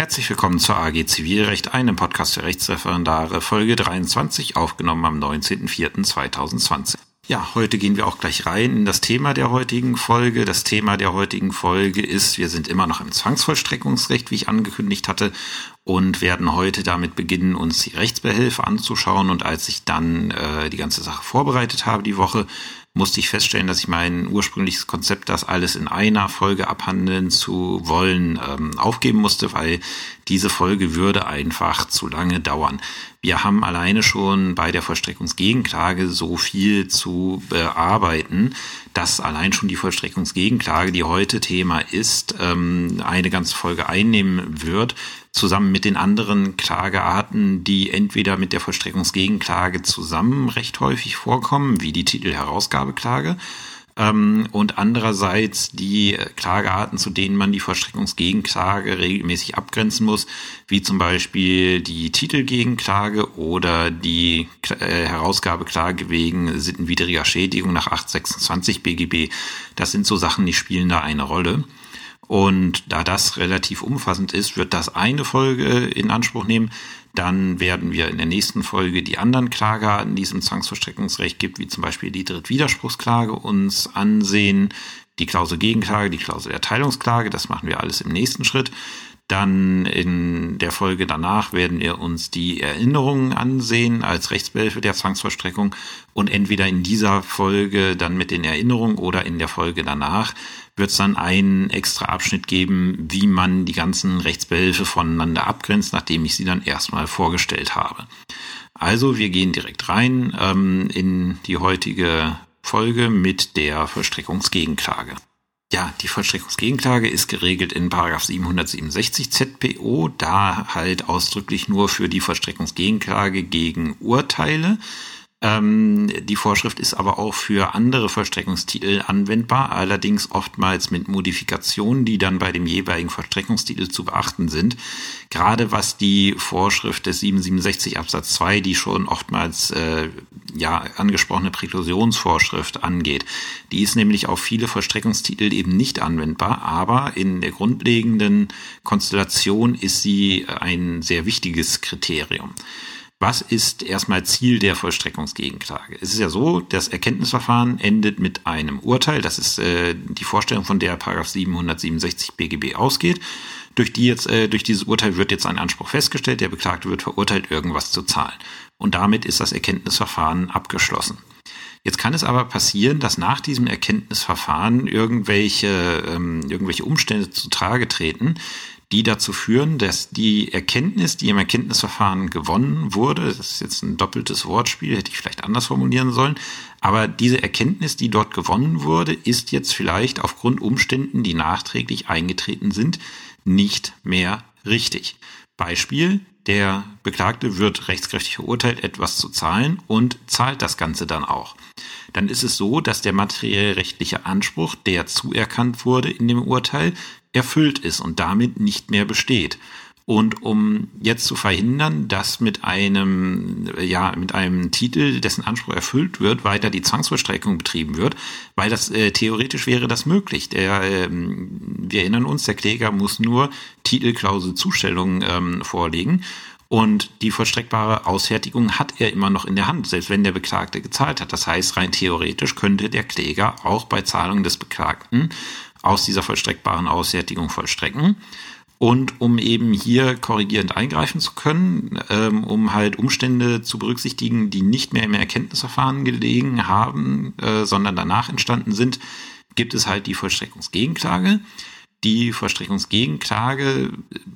Herzlich willkommen zur AG Zivilrecht, einem Podcast für Rechtsreferendare, Folge 23, aufgenommen am 19.04.2020. Ja, heute gehen wir auch gleich rein in das Thema der heutigen Folge. Das Thema der heutigen Folge ist, wir sind immer noch im Zwangsvollstreckungsrecht, wie ich angekündigt hatte, und werden heute damit beginnen, uns die Rechtsbehelfe anzuschauen. Und als ich dann äh, die ganze Sache vorbereitet habe die Woche, musste ich feststellen, dass ich mein ursprüngliches Konzept, das alles in einer Folge abhandeln zu wollen, ähm, aufgeben musste, weil diese Folge würde einfach zu lange dauern. Wir haben alleine schon bei der Vollstreckungsgegenklage so viel zu bearbeiten, dass allein schon die Vollstreckungsgegenklage, die heute Thema ist, ähm, eine ganze Folge einnehmen wird zusammen mit den anderen Klagearten, die entweder mit der Vollstreckungsgegenklage zusammen recht häufig vorkommen, wie die Titelherausgabeklage, ähm, und andererseits die Klagearten, zu denen man die Vollstreckungsgegenklage regelmäßig abgrenzen muss, wie zum Beispiel die Titelgegenklage oder die äh, Herausgabeklage wegen sittenwidriger Schädigung nach 826 BGB. Das sind so Sachen, die spielen da eine Rolle. Und da das relativ umfassend ist, wird das eine Folge in Anspruch nehmen. Dann werden wir in der nächsten Folge die anderen Klagearten, die es im Zwangsverstreckungsrecht gibt, wie zum Beispiel die Drittwiderspruchsklage, uns ansehen. Die Klausel Gegenklage, die Klausel Erteilungsklage, das machen wir alles im nächsten Schritt. Dann in der Folge danach werden wir uns die Erinnerungen ansehen als Rechtsbehelfe der Zwangsvollstreckung und entweder in dieser Folge dann mit den Erinnerungen oder in der Folge danach wird es dann einen extra Abschnitt geben, wie man die ganzen Rechtsbehelfe voneinander abgrenzt, nachdem ich sie dann erstmal vorgestellt habe. Also wir gehen direkt rein ähm, in die heutige Folge mit der Vollstreckungsgegenklage. Ja, die Vollstreckungsgegenklage ist geregelt in 767 ZPO, da halt ausdrücklich nur für die Vollstreckungsgegenklage gegen Urteile. Ähm, die Vorschrift ist aber auch für andere Vollstreckungstitel anwendbar, allerdings oftmals mit Modifikationen, die dann bei dem jeweiligen Vollstreckungstitel zu beachten sind. Gerade was die Vorschrift des 767 Absatz 2, die schon oftmals äh, ja angesprochene Präklusionsvorschrift angeht. Die ist nämlich auf viele Vollstreckungstitel eben nicht anwendbar, aber in der grundlegenden Konstellation ist sie ein sehr wichtiges Kriterium. Was ist erstmal Ziel der Vollstreckungsgegenklage? Es ist ja so, das Erkenntnisverfahren endet mit einem Urteil. Das ist äh, die Vorstellung, von der Paragraph 767 BGB ausgeht. Durch, die jetzt, äh, durch dieses Urteil wird jetzt ein Anspruch festgestellt. Der Beklagte wird verurteilt, irgendwas zu zahlen. Und damit ist das Erkenntnisverfahren abgeschlossen. Jetzt kann es aber passieren, dass nach diesem Erkenntnisverfahren irgendwelche, ähm, irgendwelche Umstände zutage treten, die dazu führen, dass die Erkenntnis, die im Erkenntnisverfahren gewonnen wurde, das ist jetzt ein doppeltes Wortspiel, hätte ich vielleicht anders formulieren sollen, aber diese Erkenntnis, die dort gewonnen wurde, ist jetzt vielleicht aufgrund Umständen, die nachträglich eingetreten sind, nicht mehr richtig. Beispiel, der Beklagte wird rechtskräftig verurteilt, etwas zu zahlen und zahlt das Ganze dann auch. Dann ist es so, dass der materiell rechtliche Anspruch, der zuerkannt wurde in dem Urteil, erfüllt ist und damit nicht mehr besteht. Und um jetzt zu verhindern, dass mit einem, ja, mit einem Titel, dessen Anspruch erfüllt wird, weiter die Zwangsvollstreckung betrieben wird, weil das äh, theoretisch wäre das möglich. Der, äh, wir erinnern uns, der Kläger muss nur Titelklausel Zustellung ähm, vorlegen. Und die vollstreckbare Ausfertigung hat er immer noch in der Hand, selbst wenn der Beklagte gezahlt hat. Das heißt, rein theoretisch könnte der Kläger auch bei Zahlung des Beklagten aus dieser vollstreckbaren Ausfertigung vollstrecken. Und um eben hier korrigierend eingreifen zu können, ähm, um halt Umstände zu berücksichtigen, die nicht mehr im Erkenntnisverfahren gelegen haben, äh, sondern danach entstanden sind, gibt es halt die Vollstreckungsgegenklage. Die Vollstreckungsgegenklage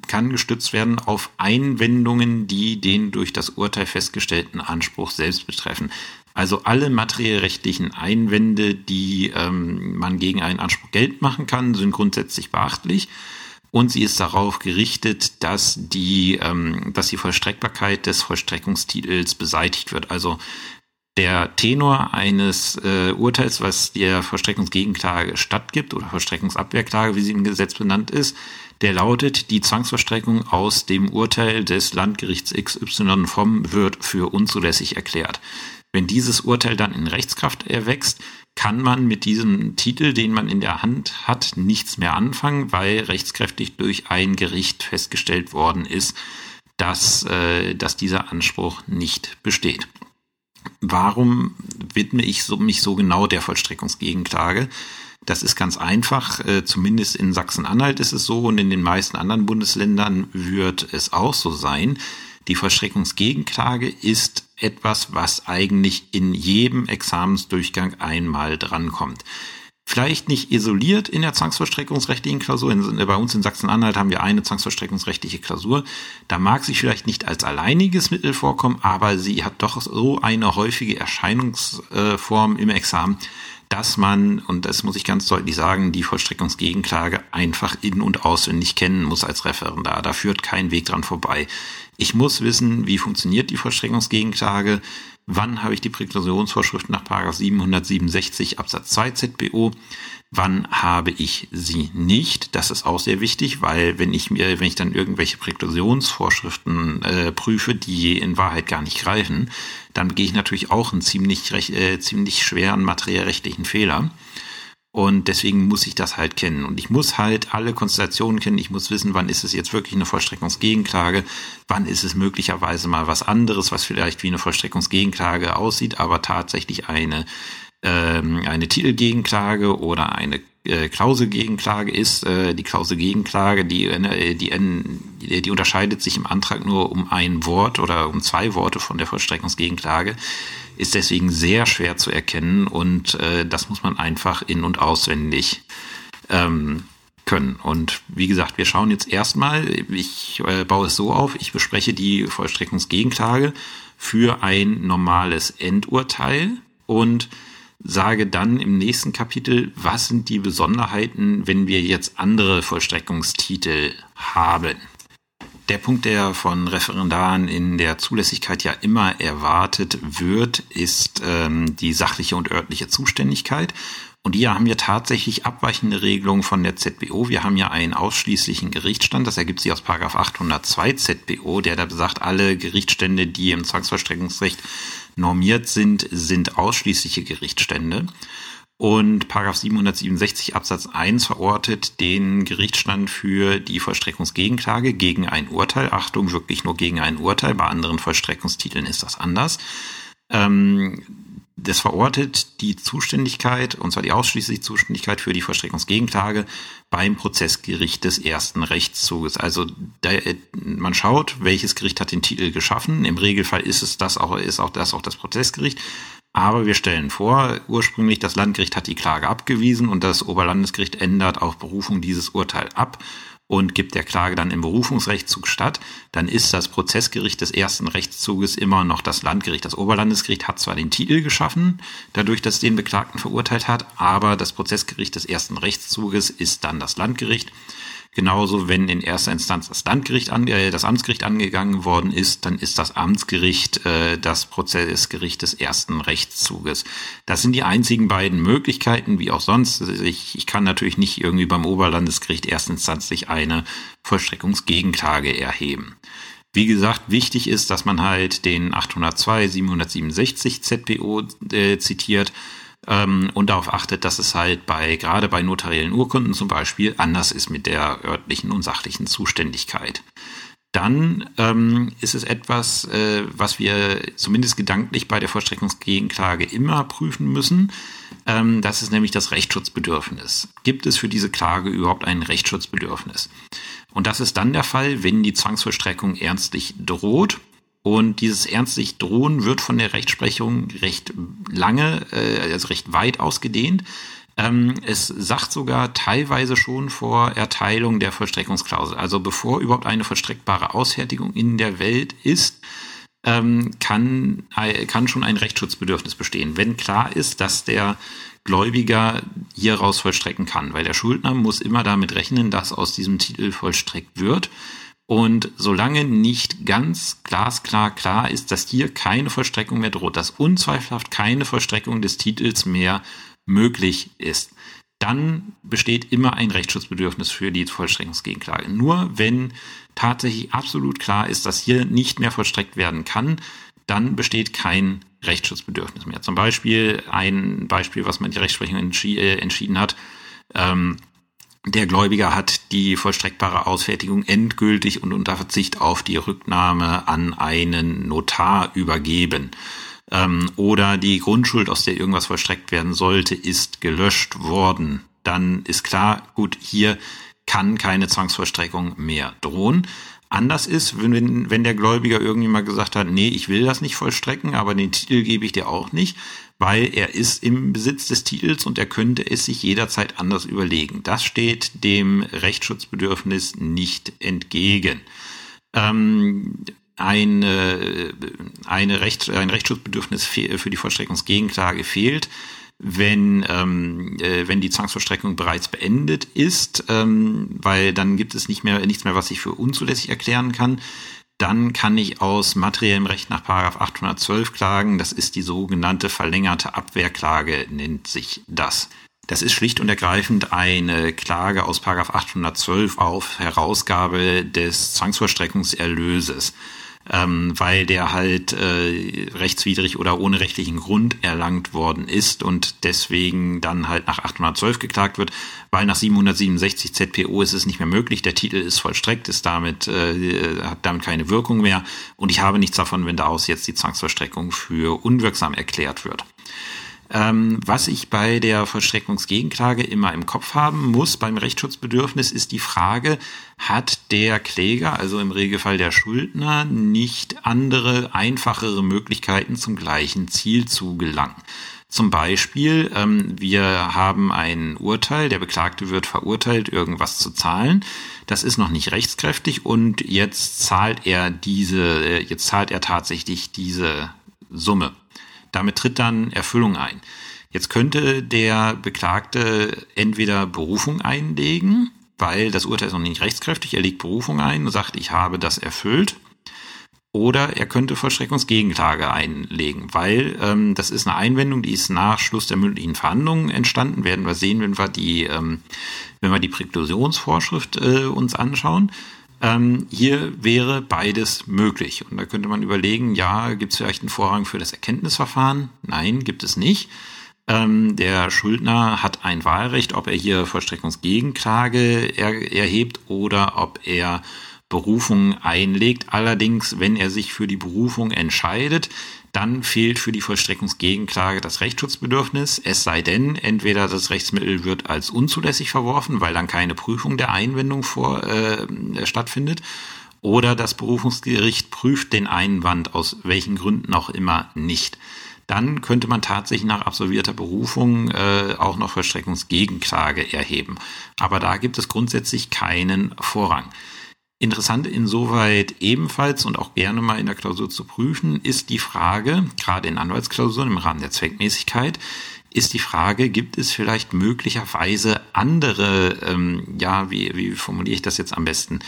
kann gestützt werden auf Einwendungen, die den durch das Urteil festgestellten Anspruch selbst betreffen. Also alle materiellrechtlichen Einwände, die ähm, man gegen einen Anspruch Geld machen kann, sind grundsätzlich beachtlich. Und sie ist darauf gerichtet, dass die, ähm, dass die Vollstreckbarkeit des Vollstreckungstitels beseitigt wird. Also der Tenor eines äh, Urteils, was der Vollstreckungsgegenklage stattgibt oder Vollstreckungsabwehrklage, wie sie im Gesetz benannt ist, der lautet, die Zwangsvollstreckung aus dem Urteil des Landgerichts XY vom wird für unzulässig erklärt. Wenn dieses Urteil dann in Rechtskraft erwächst, kann man mit diesem Titel, den man in der Hand hat, nichts mehr anfangen, weil rechtskräftig durch ein Gericht festgestellt worden ist, dass, äh, dass dieser Anspruch nicht besteht. Warum widme ich so, mich so genau der Vollstreckungsgegenklage? Das ist ganz einfach. Äh, zumindest in Sachsen-Anhalt ist es so und in den meisten anderen Bundesländern wird es auch so sein. Die Vollstreckungsgegenklage ist etwas, was eigentlich in jedem Examensdurchgang einmal drankommt. Vielleicht nicht isoliert in der zwangsvollstreckungsrechtlichen Klausur. In, bei uns in Sachsen-Anhalt haben wir eine zwangsvollstreckungsrechtliche Klausur. Da mag sie vielleicht nicht als alleiniges Mittel vorkommen, aber sie hat doch so eine häufige Erscheinungsform im Examen, dass man, und das muss ich ganz deutlich sagen, die Vollstreckungsgegenklage einfach in- und auswendig kennen muss als Referendar. Da führt kein Weg dran vorbei. Ich muss wissen, wie funktioniert die Vollstreckungsgegenklage, wann habe ich die Präklusionsvorschrift nach 767 Absatz 2 ZBO, wann habe ich sie nicht. Das ist auch sehr wichtig, weil wenn ich mir, wenn ich dann irgendwelche Präklusionsvorschriften äh, prüfe, die in Wahrheit gar nicht greifen, dann gehe ich natürlich auch einen ziemlich, äh, ziemlich schweren materiellrechtlichen Fehler. Und deswegen muss ich das halt kennen. Und ich muss halt alle Konstellationen kennen. Ich muss wissen, wann ist es jetzt wirklich eine Vollstreckungsgegenklage, wann ist es möglicherweise mal was anderes, was vielleicht wie eine Vollstreckungsgegenklage aussieht, aber tatsächlich eine ähm, eine Titelgegenklage oder eine äh, Klauselgegenklage ist. Äh, die Klauselgegenklage, die, äh, die, die, unterscheidet sich im Antrag nur um ein Wort oder um zwei Worte von der Vollstreckungsgegenklage, ist deswegen sehr schwer zu erkennen und äh, das muss man einfach in- und auswendig ähm, können. Und wie gesagt, wir schauen jetzt erstmal, ich äh, baue es so auf, ich bespreche die Vollstreckungsgegenklage für ein normales Endurteil und sage dann im nächsten Kapitel, was sind die Besonderheiten, wenn wir jetzt andere Vollstreckungstitel haben. Der Punkt, der von Referendaren in der Zulässigkeit ja immer erwartet wird, ist ähm, die sachliche und örtliche Zuständigkeit. Und hier haben wir tatsächlich abweichende Regelungen von der ZBO. Wir haben ja einen ausschließlichen Gerichtsstand. Das ergibt sich aus 802 ZBO, der da besagt, alle Gerichtsstände, die im Zwangsvollstreckungsrecht normiert sind, sind ausschließliche Gerichtsstände. Und Paragraph 767 Absatz 1 verortet den Gerichtsstand für die Vollstreckungsgegenklage gegen ein Urteil. Achtung, wirklich nur gegen ein Urteil. Bei anderen Vollstreckungstiteln ist das anders. Ähm, das verortet die Zuständigkeit, und zwar die ausschließliche Zuständigkeit für die Vollstreckungsgegenklage beim Prozessgericht des ersten Rechtszuges. Also da, man schaut, welches Gericht hat den Titel geschaffen. Im Regelfall ist es das auch, ist auch das auch das Prozessgericht. Aber wir stellen vor, ursprünglich das Landgericht hat die Klage abgewiesen und das Oberlandesgericht ändert auf Berufung dieses Urteil ab und gibt der Klage dann im Berufungsrechtszug statt, dann ist das Prozessgericht des ersten Rechtszuges immer noch das Landgericht. Das Oberlandesgericht hat zwar den Titel geschaffen, dadurch, dass es den Beklagten verurteilt hat, aber das Prozessgericht des ersten Rechtszuges ist dann das Landgericht. Genauso, wenn in erster Instanz das Landgericht, an, äh, das Amtsgericht angegangen worden ist, dann ist das Amtsgericht äh, das Prozessgericht des ersten Rechtszuges. Das sind die einzigen beiden Möglichkeiten, wie auch sonst. Ich, ich kann natürlich nicht irgendwie beim Oberlandesgericht erstinstanzlich eine Vollstreckungsgegenklage erheben. Wie gesagt, wichtig ist, dass man halt den 802 767 ZPO äh, zitiert ähm, und darauf achtet, dass es halt bei gerade bei notariellen Urkunden zum Beispiel anders ist mit der örtlichen und sachlichen Zuständigkeit. Dann ähm, ist es etwas, äh, was wir zumindest gedanklich bei der Vollstreckungsgegenklage immer prüfen müssen. Ähm, das ist nämlich das Rechtsschutzbedürfnis. Gibt es für diese Klage überhaupt ein Rechtsschutzbedürfnis? Und das ist dann der Fall, wenn die Zwangsvollstreckung ernstlich droht und dieses ernstlich Drohen wird von der Rechtsprechung recht lange, äh, also recht weit ausgedehnt. Ähm, es sagt sogar teilweise schon vor Erteilung der Vollstreckungsklausel. Also bevor überhaupt eine vollstreckbare Ausfertigung in der Welt ist, ähm, kann, äh, kann schon ein Rechtsschutzbedürfnis bestehen, wenn klar ist, dass der Gläubiger hieraus vollstrecken kann. Weil der Schuldner muss immer damit rechnen, dass aus diesem Titel vollstreckt wird. Und solange nicht ganz glasklar klar ist, dass hier keine Vollstreckung mehr droht, dass unzweifelhaft keine Vollstreckung des Titels mehr möglich ist, dann besteht immer ein Rechtsschutzbedürfnis für die Vollstreckungsgegenklage. Nur wenn tatsächlich absolut klar ist, dass hier nicht mehr vollstreckt werden kann, dann besteht kein Rechtsschutzbedürfnis mehr. Zum Beispiel ein Beispiel, was man die Rechtsprechung entschi äh, entschieden hat. Ähm, der Gläubiger hat die vollstreckbare Ausfertigung endgültig und unter Verzicht auf die Rücknahme an einen Notar übergeben. Ähm, oder die Grundschuld, aus der irgendwas vollstreckt werden sollte, ist gelöscht worden. Dann ist klar, gut, hier kann keine Zwangsvollstreckung mehr drohen. Anders ist, wenn, wenn der Gläubiger irgendwie mal gesagt hat, nee, ich will das nicht vollstrecken, aber den Titel gebe ich dir auch nicht, weil er ist im Besitz des Titels und er könnte es sich jederzeit anders überlegen. Das steht dem Rechtsschutzbedürfnis nicht entgegen. Ähm, eine, eine Recht, ein Rechtsschutzbedürfnis für die Vollstreckungsgegenklage fehlt, wenn, ähm, äh, wenn die Zwangsvollstreckung bereits beendet ist, ähm, weil dann gibt es nicht mehr, nichts mehr, was ich für unzulässig erklären kann dann kann ich aus materiellem Recht nach 812 klagen. Das ist die sogenannte verlängerte Abwehrklage, nennt sich das. Das ist schlicht und ergreifend eine Klage aus 812 auf Herausgabe des Zwangsvollstreckungserlöses ähm, weil der halt äh, rechtswidrig oder ohne rechtlichen Grund erlangt worden ist und deswegen dann halt nach 812 geklagt wird, weil nach 767 ZPO ist es nicht mehr möglich, der Titel ist vollstreckt, ist damit, äh, hat damit keine Wirkung mehr und ich habe nichts davon, wenn daraus jetzt die Zwangsvollstreckung für unwirksam erklärt wird. Ähm, was ich bei der Vollstreckungsgegenklage immer im Kopf haben muss beim Rechtsschutzbedürfnis ist die Frage, hat der Kläger, also im Regelfall der Schuldner, nicht andere, einfachere Möglichkeiten zum gleichen Ziel zu gelangen? Zum Beispiel, ähm, wir haben ein Urteil, der Beklagte wird verurteilt, irgendwas zu zahlen. Das ist noch nicht rechtskräftig und jetzt zahlt er diese, äh, jetzt zahlt er tatsächlich diese Summe. Damit tritt dann Erfüllung ein. Jetzt könnte der Beklagte entweder Berufung einlegen, weil das Urteil ist noch nicht rechtskräftig, er legt Berufung ein und sagt, ich habe das erfüllt. Oder er könnte Vollstreckungsgegenklage einlegen, weil ähm, das ist eine Einwendung, die ist nach Schluss der mündlichen Verhandlungen entstanden. Werden wir sehen, wenn wir die, ähm, wenn wir die Präklusionsvorschrift äh, uns anschauen. Ähm, hier wäre beides möglich. Und da könnte man überlegen, ja, gibt es vielleicht einen Vorrang für das Erkenntnisverfahren? Nein, gibt es nicht. Ähm, der Schuldner hat ein Wahlrecht, ob er hier Vollstreckungsgegenklage er, erhebt oder ob er Berufung einlegt. Allerdings, wenn er sich für die Berufung entscheidet, dann fehlt für die Vollstreckungsgegenklage das Rechtsschutzbedürfnis, es sei denn, entweder das Rechtsmittel wird als unzulässig verworfen, weil dann keine Prüfung der Einwendung vor, äh, stattfindet, oder das Berufungsgericht prüft den Einwand aus welchen Gründen auch immer nicht. Dann könnte man tatsächlich nach absolvierter Berufung äh, auch noch Vollstreckungsgegenklage erheben. Aber da gibt es grundsätzlich keinen Vorrang. Interessant insoweit ebenfalls und auch gerne mal in der Klausur zu prüfen, ist die Frage, gerade in Anwaltsklausuren im Rahmen der Zweckmäßigkeit, ist die Frage, gibt es vielleicht möglicherweise andere, ähm, ja, wie, wie formuliere ich das jetzt am besten?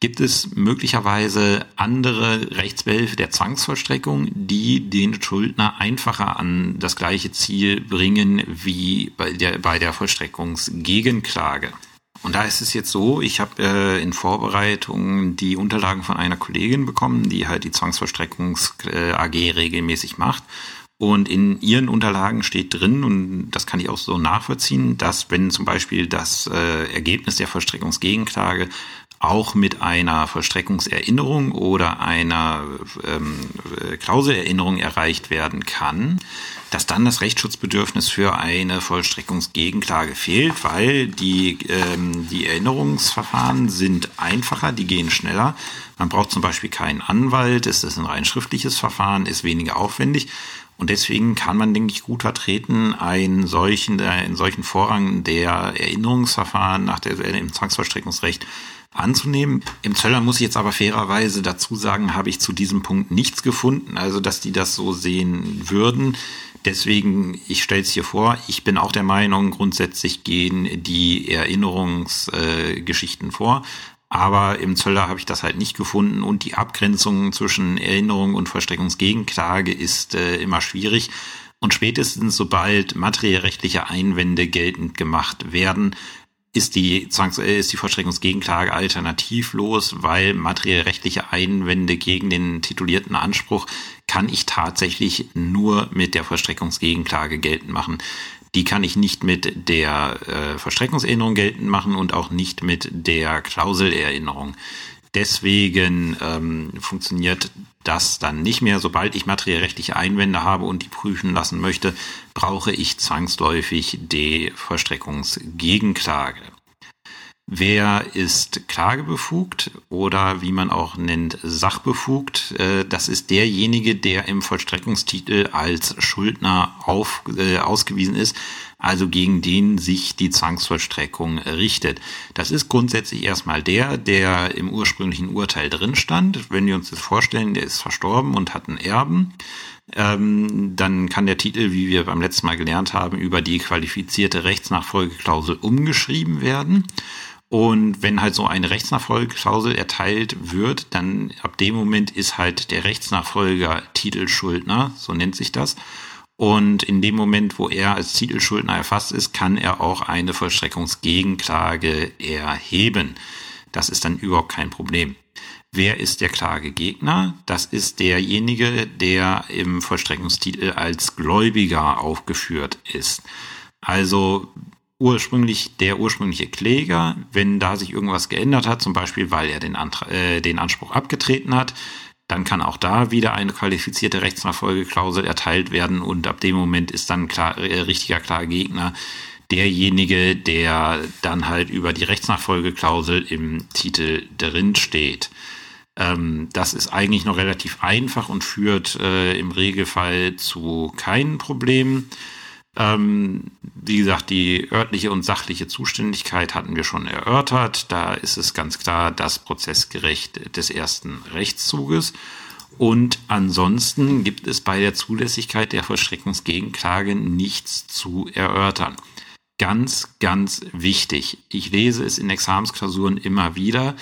Gibt es möglicherweise andere Rechtsbehelfe der Zwangsvollstreckung, die den Schuldner einfacher an das gleiche Ziel bringen wie bei der, bei der Vollstreckungsgegenklage? Und da ist es jetzt so, ich habe äh, in Vorbereitung die Unterlagen von einer Kollegin bekommen, die halt die Zwangsvollstreckungs äh, regelmäßig macht. Und in ihren Unterlagen steht drin, und das kann ich auch so nachvollziehen, dass wenn zum Beispiel das äh, Ergebnis der Vollstreckungsgegenklage auch mit einer Vollstreckungserinnerung oder einer ähm, Klauselerinnerung erreicht werden kann, dass dann das Rechtsschutzbedürfnis für eine Vollstreckungsgegenklage fehlt, weil die, ähm, die Erinnerungsverfahren sind einfacher, die gehen schneller. Man braucht zum Beispiel keinen Anwalt, es ist ein rein schriftliches Verfahren, ist weniger aufwendig. Und deswegen kann man, denke ich, gut vertreten, einen solchen, einen solchen Vorrang der Erinnerungsverfahren nach der, im Zwangsvollstreckungsrecht anzunehmen. Im Zöller muss ich jetzt aber fairerweise dazu sagen, habe ich zu diesem Punkt nichts gefunden, also dass die das so sehen würden. Deswegen, ich stelle es hier vor, ich bin auch der Meinung, grundsätzlich gehen die Erinnerungsgeschichten äh, vor. Aber im Zöller habe ich das halt nicht gefunden und die Abgrenzung zwischen Erinnerung und Vollstreckungsgegenklage ist äh, immer schwierig. Und spätestens sobald materiellrechtliche Einwände geltend gemacht werden, ist die Zwangs äh, ist die Vollstreckungsgegenklage alternativlos, weil materiell rechtliche Einwände gegen den titulierten Anspruch kann ich tatsächlich nur mit der Vollstreckungsgegenklage geltend machen. Die kann ich nicht mit der äh, Vollstreckungserinnerung geltend machen und auch nicht mit der Klauselerinnerung. Deswegen ähm, funktioniert das dann nicht mehr. Sobald ich materiellrechtliche Einwände habe und die prüfen lassen möchte, brauche ich zwangsläufig die Vollstreckungsgegenklage. Wer ist klagebefugt oder wie man auch nennt, sachbefugt? Äh, das ist derjenige, der im Vollstreckungstitel als Schuldner auf, äh, ausgewiesen ist, also gegen den sich die Zwangsvollstreckung richtet. Das ist grundsätzlich erstmal der, der im ursprünglichen Urteil drin stand. Wenn wir uns das vorstellen, der ist verstorben und hat einen Erben, ähm, dann kann der Titel, wie wir beim letzten Mal gelernt haben, über die qualifizierte Rechtsnachfolgeklausel umgeschrieben werden. Und wenn halt so eine Rechtsnachfolgeklausel erteilt wird, dann ab dem Moment ist halt der Rechtsnachfolger Titelschuldner, so nennt sich das. Und in dem Moment, wo er als Titelschuldner erfasst ist, kann er auch eine Vollstreckungsgegenklage erheben. Das ist dann überhaupt kein Problem. Wer ist der Klagegegner? Das ist derjenige, der im Vollstreckungstitel als Gläubiger aufgeführt ist. Also ursprünglich der ursprüngliche Kläger, wenn da sich irgendwas geändert hat, zum Beispiel weil er den, Antrag, äh, den Anspruch abgetreten hat, dann kann auch da wieder eine qualifizierte Rechtsnachfolgeklausel erteilt werden und ab dem Moment ist dann klar, äh, richtiger klarer Gegner derjenige, der dann halt über die Rechtsnachfolgeklausel im Titel drin steht. Ähm, das ist eigentlich noch relativ einfach und führt äh, im Regelfall zu keinen Problemen. Ähm, wie gesagt, die örtliche und sachliche Zuständigkeit hatten wir schon erörtert. Da ist es ganz klar das Prozessgerecht des ersten Rechtszuges. Und ansonsten gibt es bei der Zulässigkeit der Vollstreckungsgegenklage nichts zu erörtern. Ganz, ganz wichtig. Ich lese es in Examensklausuren immer wieder,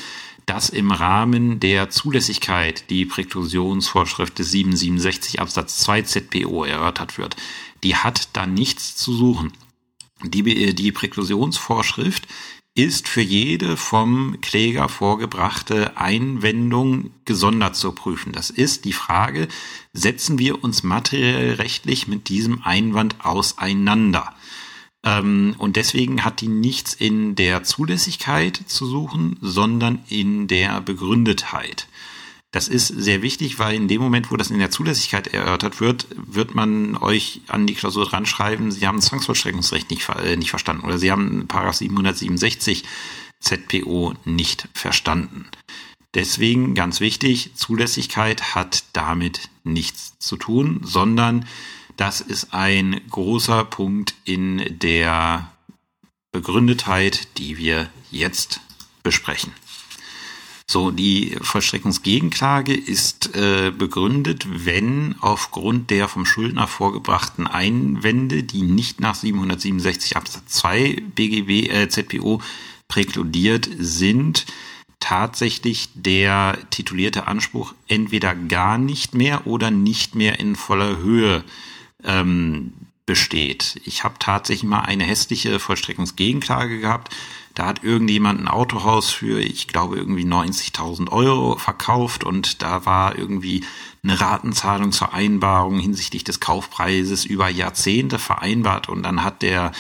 dass im Rahmen der Zulässigkeit die Präklusionsvorschrift des 767 Absatz 2 ZPO erörtert wird die hat da nichts zu suchen. Die, die Präklusionsvorschrift ist für jede vom Kläger vorgebrachte Einwendung gesondert zu prüfen. Das ist die Frage, setzen wir uns materiell rechtlich mit diesem Einwand auseinander? Ähm, und deswegen hat die nichts in der Zulässigkeit zu suchen, sondern in der Begründetheit. Das ist sehr wichtig, weil in dem Moment, wo das in der Zulässigkeit erörtert wird, wird man euch an die Klausur dran schreiben, Sie haben Zwangsvollstreckungsrecht nicht, äh, nicht verstanden oder Sie haben Paragraph 767 ZPO nicht verstanden. Deswegen ganz wichtig, Zulässigkeit hat damit nichts zu tun, sondern das ist ein großer Punkt in der Begründetheit, die wir jetzt besprechen. So, die Vollstreckungsgegenklage ist äh, begründet, wenn aufgrund der vom Schuldner vorgebrachten Einwände, die nicht nach 767 Absatz 2 BGB äh, ZPO präkludiert sind, tatsächlich der titulierte Anspruch entweder gar nicht mehr oder nicht mehr in voller Höhe ähm, besteht. Ich habe tatsächlich mal eine hässliche Vollstreckungsgegenklage gehabt da hat irgendjemand ein Autohaus für, ich glaube, irgendwie 90.000 Euro verkauft und da war irgendwie eine Ratenzahlung zur Einbarung hinsichtlich des Kaufpreises über Jahrzehnte vereinbart und dann hat der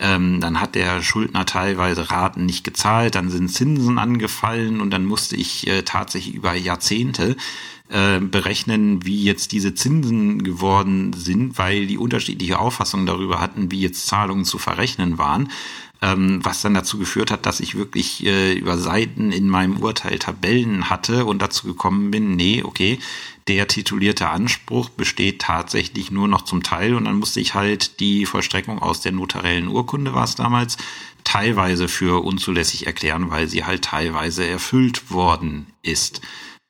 ähm, dann hat der Schuldner teilweise Raten nicht gezahlt, dann sind Zinsen angefallen und dann musste ich äh, tatsächlich über Jahrzehnte äh, berechnen, wie jetzt diese Zinsen geworden sind, weil die unterschiedliche Auffassungen darüber hatten, wie jetzt Zahlungen zu verrechnen waren ähm, was dann dazu geführt hat, dass ich wirklich äh, über Seiten in meinem Urteil Tabellen hatte und dazu gekommen bin, nee, okay, der titulierte Anspruch besteht tatsächlich nur noch zum Teil und dann musste ich halt die Vollstreckung aus der notariellen Urkunde war es damals teilweise für unzulässig erklären, weil sie halt teilweise erfüllt worden ist.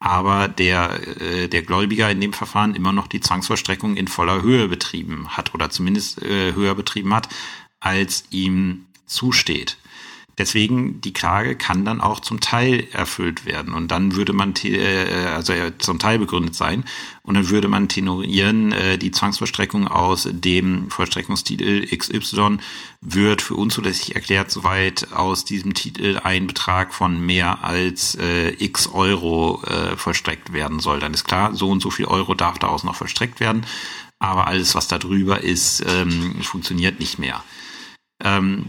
Aber der, äh, der Gläubiger in dem Verfahren immer noch die Zwangsvollstreckung in voller Höhe betrieben hat oder zumindest äh, höher betrieben hat, als ihm zusteht. Deswegen die Klage kann dann auch zum Teil erfüllt werden und dann würde man äh, also zum Teil begründet sein und dann würde man tenorieren, äh, die Zwangsvollstreckung aus dem Vollstreckungstitel XY wird für unzulässig erklärt, soweit aus diesem Titel ein Betrag von mehr als äh, x Euro äh, vollstreckt werden soll. Dann ist klar, so und so viel Euro darf daraus noch vollstreckt werden, aber alles, was da drüber ist, ähm, funktioniert nicht mehr. Ähm,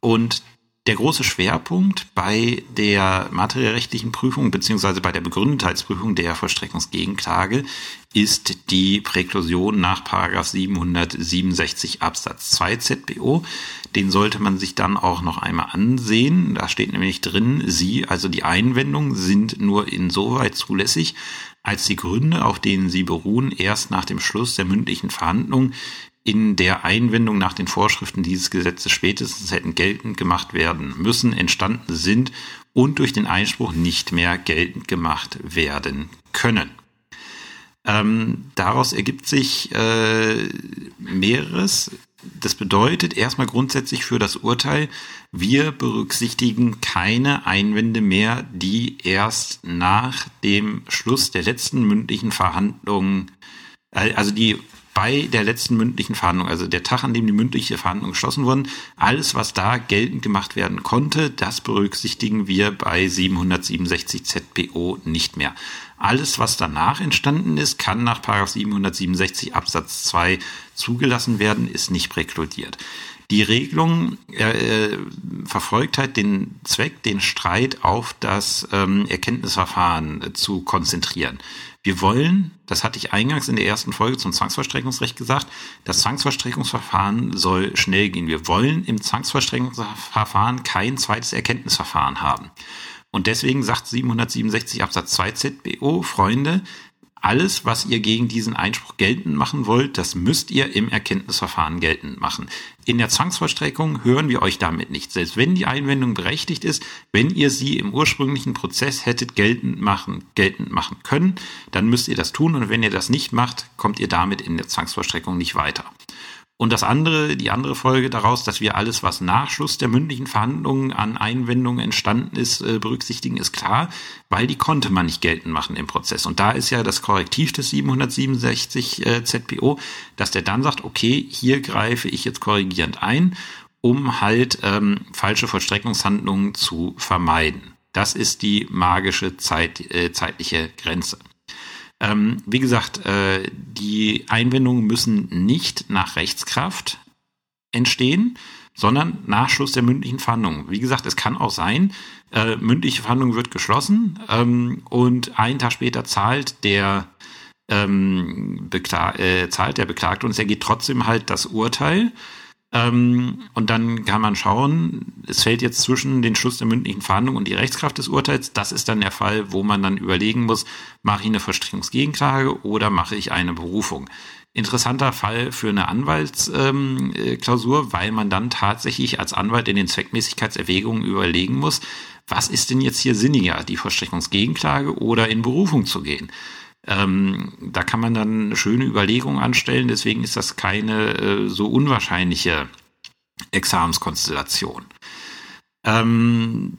und der große Schwerpunkt bei der materiellrechtlichen Prüfung beziehungsweise bei der Begründetheitsprüfung der Vollstreckungsgegenklage ist die Präklusion nach 767 Absatz 2 ZBO. Den sollte man sich dann auch noch einmal ansehen. Da steht nämlich drin, Sie, also die Einwendungen, sind nur insoweit zulässig, als die Gründe, auf denen sie beruhen, erst nach dem Schluss der mündlichen Verhandlung in der Einwendung nach den Vorschriften dieses Gesetzes spätestens hätten geltend gemacht werden müssen, entstanden sind und durch den Einspruch nicht mehr geltend gemacht werden können. Ähm, daraus ergibt sich äh, mehreres. Das bedeutet erstmal grundsätzlich für das Urteil, wir berücksichtigen keine Einwände mehr, die erst nach dem Schluss der letzten mündlichen Verhandlungen, äh, also die bei der letzten mündlichen Verhandlung, also der Tag, an dem die mündliche Verhandlung geschlossen wurden, alles, was da geltend gemacht werden konnte, das berücksichtigen wir bei 767 ZPO nicht mehr. Alles, was danach entstanden ist, kann nach 767 Absatz 2 zugelassen werden, ist nicht präkludiert. Die Regelung äh, verfolgt halt den Zweck, den Streit auf das ähm, Erkenntnisverfahren äh, zu konzentrieren. Wir wollen, das hatte ich eingangs in der ersten Folge zum Zwangsvollstreckungsrecht gesagt, das Zwangsvollstreckungsverfahren soll schnell gehen. Wir wollen im Zwangsvollstreckungsverfahren kein zweites Erkenntnisverfahren haben. Und deswegen sagt 767 Absatz 2 ZBO, Freunde, alles, was ihr gegen diesen Einspruch geltend machen wollt, das müsst ihr im Erkenntnisverfahren geltend machen. In der Zwangsvollstreckung hören wir euch damit nicht. Selbst wenn die Einwendung berechtigt ist, wenn ihr sie im ursprünglichen Prozess hättet geltend machen, geltend machen können, dann müsst ihr das tun und wenn ihr das nicht macht, kommt ihr damit in der Zwangsvollstreckung nicht weiter. Und das andere, die andere Folge daraus, dass wir alles, was nach Schluss der mündlichen Verhandlungen an Einwendungen entstanden ist, äh, berücksichtigen, ist klar, weil die konnte man nicht geltend machen im Prozess. Und da ist ja das Korrektiv des 767 äh, ZPO, dass der dann sagt, okay, hier greife ich jetzt korrigierend ein, um halt ähm, falsche Vollstreckungshandlungen zu vermeiden. Das ist die magische Zeit, äh, zeitliche Grenze. Ähm, wie gesagt, äh, die Einwendungen müssen nicht nach Rechtskraft entstehen, sondern nach Schluss der mündlichen Verhandlung. Wie gesagt, es kann auch sein, äh, mündliche Verhandlung wird geschlossen ähm, und einen Tag später zahlt der ähm, äh, zahlt der Beklagte und es ergeht trotzdem halt das Urteil. Ähm, und dann kann man schauen, es fällt jetzt zwischen den Schluss der mündlichen Verhandlung und die Rechtskraft des Urteils. Das ist dann der Fall, wo man dann überlegen muss, mache ich eine Verstrickungsgegenklage oder mache ich eine Berufung. Interessanter Fall für eine Anwaltsklausur, ähm, weil man dann tatsächlich als Anwalt in den Zweckmäßigkeitserwägungen überlegen muss, was ist denn jetzt hier sinniger, die Verstrickungsgegenklage oder in Berufung zu gehen. Ähm, da kann man dann eine schöne Überlegung anstellen, deswegen ist das keine äh, so unwahrscheinliche Examenskonstellation. Ähm,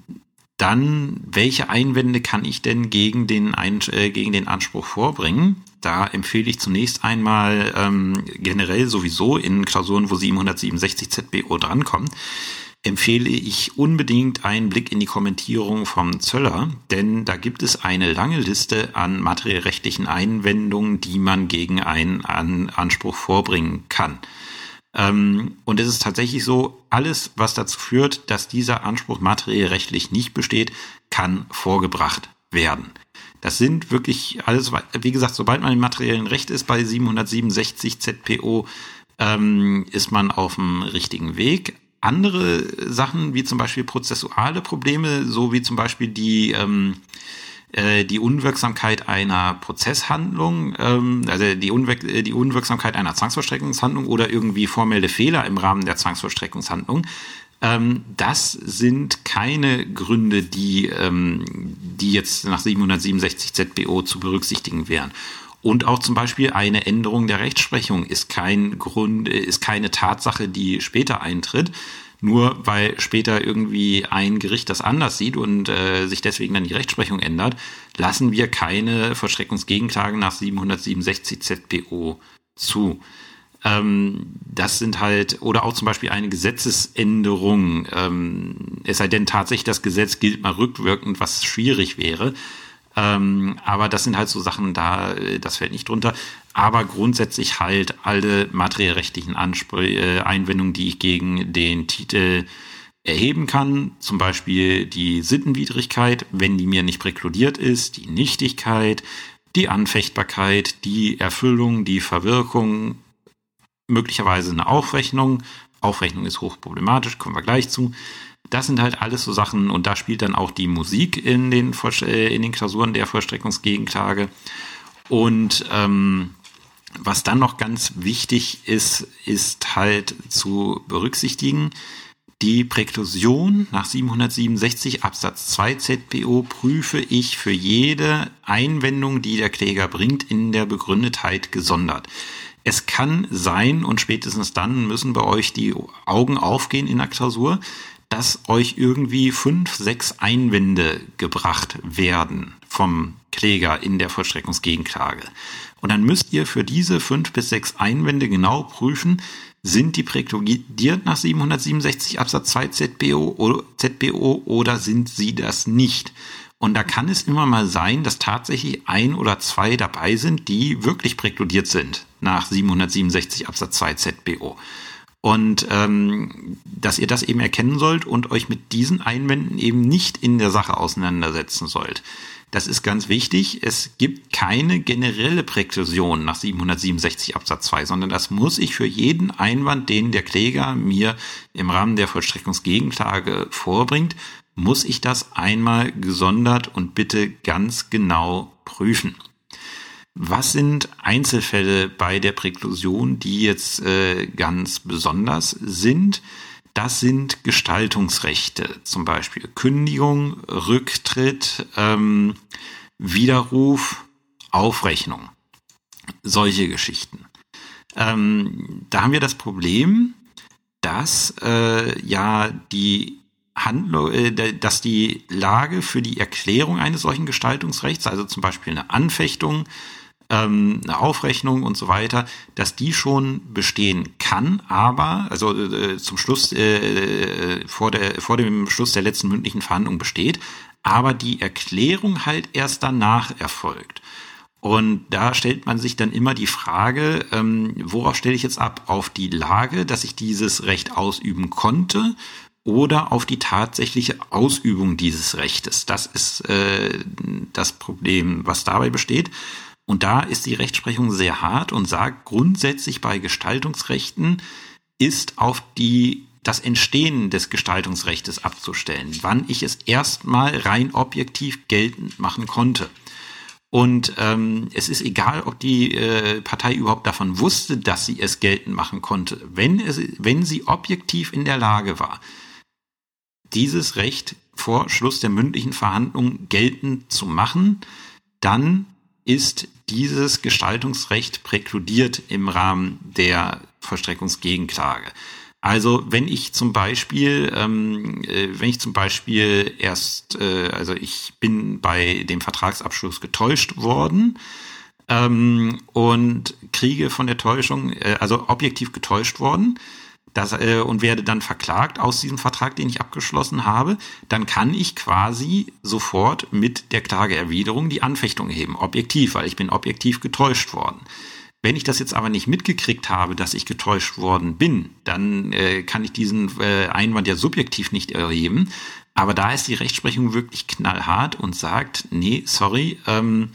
dann, welche Einwände kann ich denn gegen den, äh, gegen den Anspruch vorbringen? Da empfehle ich zunächst einmal ähm, generell sowieso in Klausuren, wo 767 ZBO drankommt, empfehle ich unbedingt einen Blick in die Kommentierung vom Zöller, denn da gibt es eine lange Liste an materiellrechtlichen Einwendungen, die man gegen einen Anspruch vorbringen kann. Ähm, und es ist tatsächlich so, alles, was dazu führt, dass dieser Anspruch materiellrechtlich nicht besteht, kann vorgebracht werden. Das sind wirklich alles, wie gesagt, sobald man im materiellen Recht ist bei 767 ZPO, ähm, ist man auf dem richtigen Weg andere Sachen, wie zum Beispiel prozessuale Probleme, so wie zum Beispiel die, ähm, äh, die Unwirksamkeit einer Prozesshandlung, ähm, also die, Unwirk äh, die Unwirksamkeit einer Zwangsvollstreckungshandlung oder irgendwie formelle Fehler im Rahmen der Zwangsvollstreckungshandlung, ähm, das sind keine Gründe, die, ähm, die jetzt nach 767 ZBO zu berücksichtigen wären. Und auch zum Beispiel eine Änderung der Rechtsprechung ist kein Grund, ist keine Tatsache, die später eintritt. Nur weil später irgendwie ein Gericht das anders sieht und äh, sich deswegen dann die Rechtsprechung ändert, lassen wir keine Vollstreckungsgegenklagen nach 767 ZPO zu. Ähm, das sind halt, oder auch zum Beispiel eine Gesetzesänderung, ähm, es sei denn tatsächlich, das Gesetz gilt mal rückwirkend, was schwierig wäre. Ähm, aber das sind halt so Sachen da, äh, das fällt nicht drunter. Aber grundsätzlich halt alle materiellrechtlichen Anspr äh, Einwendungen, die ich gegen den Titel erheben kann, zum Beispiel die Sittenwidrigkeit, wenn die mir nicht präkludiert ist, die Nichtigkeit, die Anfechtbarkeit, die Erfüllung, die Verwirkung, möglicherweise eine Aufrechnung. Aufrechnung ist hochproblematisch, kommen wir gleich zu. Das sind halt alles so Sachen und da spielt dann auch die Musik in den, äh, in den Klausuren der Vollstreckungsgegenklage. Und ähm, was dann noch ganz wichtig ist, ist halt zu berücksichtigen, die Präklusion nach 767 Absatz 2 ZPO prüfe ich für jede Einwendung, die der Kläger bringt, in der Begründetheit gesondert. Es kann sein, und spätestens dann müssen bei euch die Augen aufgehen in der Klausur, dass euch irgendwie fünf, sechs Einwände gebracht werden vom Kläger in der Vollstreckungsgegenklage. Und dann müsst ihr für diese fünf bis sechs Einwände genau prüfen, sind die präkludiert nach 767 Absatz 2 ZBO oder, ZBO oder sind sie das nicht? Und da kann es immer mal sein, dass tatsächlich ein oder zwei dabei sind, die wirklich präkludiert sind nach 767 Absatz 2 ZBO. Und ähm, dass ihr das eben erkennen sollt und euch mit diesen Einwänden eben nicht in der Sache auseinandersetzen sollt. Das ist ganz wichtig. Es gibt keine generelle Präklusion nach 767 Absatz 2, sondern das muss ich für jeden Einwand, den der Kläger mir im Rahmen der Vollstreckungsgegenklage vorbringt, muss ich das einmal gesondert und bitte ganz genau prüfen. Was sind Einzelfälle bei der Präklusion, die jetzt äh, ganz besonders sind? Das sind Gestaltungsrechte, zum Beispiel Kündigung, Rücktritt, ähm, Widerruf, Aufrechnung. Solche Geschichten. Ähm, da haben wir das Problem, dass äh, ja die Handlung, äh, dass die Lage für die Erklärung eines solchen Gestaltungsrechts, also zum Beispiel eine Anfechtung, ähm, eine Aufrechnung und so weiter, dass die schon bestehen kann, aber, also äh, zum Schluss, äh, vor, der, vor dem Schluss der letzten mündlichen Verhandlung besteht, aber die Erklärung halt erst danach erfolgt. Und da stellt man sich dann immer die Frage, ähm, worauf stelle ich jetzt ab? Auf die Lage, dass ich dieses Recht ausüben konnte oder auf die tatsächliche Ausübung dieses Rechtes. Das ist äh, das Problem, was dabei besteht. Und da ist die Rechtsprechung sehr hart und sagt grundsätzlich bei Gestaltungsrechten ist auf die das Entstehen des Gestaltungsrechtes abzustellen, wann ich es erstmal rein objektiv geltend machen konnte. Und ähm, es ist egal, ob die äh, Partei überhaupt davon wusste, dass sie es geltend machen konnte. Wenn, es, wenn sie objektiv in der Lage war, dieses Recht vor Schluss der mündlichen Verhandlung geltend zu machen, dann ist dieses Gestaltungsrecht präkludiert im Rahmen der Vollstreckungsgegenklage. Also wenn ich zum Beispiel, ähm, äh, wenn ich zum Beispiel erst, äh, also ich bin bei dem Vertragsabschluss getäuscht worden ähm, und kriege von der Täuschung, äh, also objektiv getäuscht worden, das, äh, und werde dann verklagt aus diesem Vertrag, den ich abgeschlossen habe, dann kann ich quasi sofort mit der Klageerwiderung die Anfechtung erheben, objektiv, weil ich bin objektiv getäuscht worden. Wenn ich das jetzt aber nicht mitgekriegt habe, dass ich getäuscht worden bin, dann äh, kann ich diesen äh, Einwand ja subjektiv nicht erheben. Aber da ist die Rechtsprechung wirklich knallhart und sagt, nee, sorry, ähm,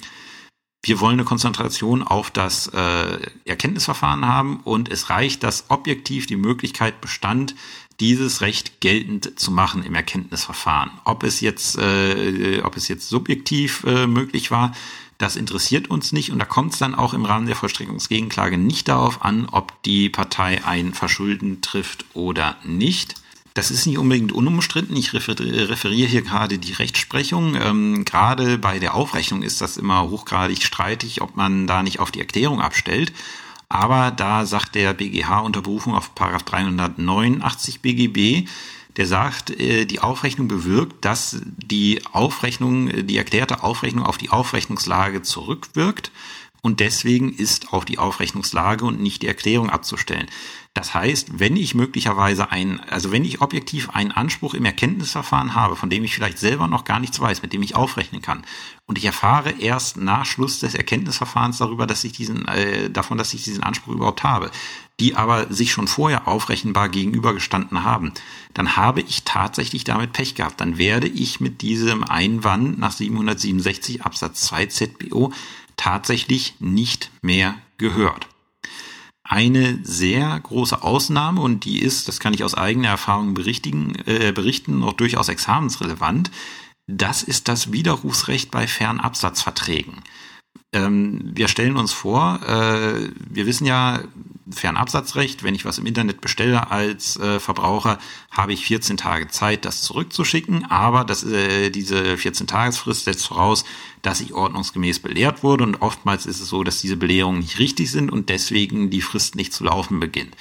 wir wollen eine Konzentration auf das äh, Erkenntnisverfahren haben und es reicht, dass objektiv die Möglichkeit bestand, dieses Recht geltend zu machen im Erkenntnisverfahren. Ob es jetzt, äh, ob es jetzt subjektiv äh, möglich war, das interessiert uns nicht und da kommt es dann auch im Rahmen der Vollstreckungsgegenklage nicht darauf an, ob die Partei ein Verschulden trifft oder nicht. Das ist nicht unbedingt unumstritten. Ich referiere hier gerade die Rechtsprechung. Ähm, gerade bei der Aufrechnung ist das immer hochgradig streitig, ob man da nicht auf die Erklärung abstellt. Aber da sagt der BGH unter Berufung auf Paragraph 389 BGB, der sagt, äh, die Aufrechnung bewirkt, dass die Aufrechnung, die erklärte Aufrechnung auf die Aufrechnungslage zurückwirkt und deswegen ist auf die Aufrechnungslage und nicht die Erklärung abzustellen. Das heißt, wenn ich möglicherweise ein, also wenn ich objektiv einen Anspruch im Erkenntnisverfahren habe, von dem ich vielleicht selber noch gar nichts weiß, mit dem ich aufrechnen kann, und ich erfahre erst nach Schluss des Erkenntnisverfahrens darüber, dass ich diesen, äh, davon, dass ich diesen Anspruch überhaupt habe, die aber sich schon vorher aufrechenbar gegenübergestanden haben, dann habe ich tatsächlich damit Pech gehabt. Dann werde ich mit diesem Einwand nach 767 Absatz 2 ZBO tatsächlich nicht mehr gehört eine sehr große Ausnahme und die ist, das kann ich aus eigener Erfahrung berichtigen, äh, berichten, noch durchaus examensrelevant. Das ist das Widerrufsrecht bei Fernabsatzverträgen. Ähm, wir stellen uns vor, äh, wir wissen ja, Fernabsatzrecht, wenn ich was im Internet bestelle als äh, Verbraucher, habe ich 14 Tage Zeit, das zurückzuschicken, aber das, äh, diese 14-Tagesfrist setzt voraus, dass ich ordnungsgemäß belehrt wurde und oftmals ist es so, dass diese Belehrungen nicht richtig sind und deswegen die Frist nicht zu laufen beginnt.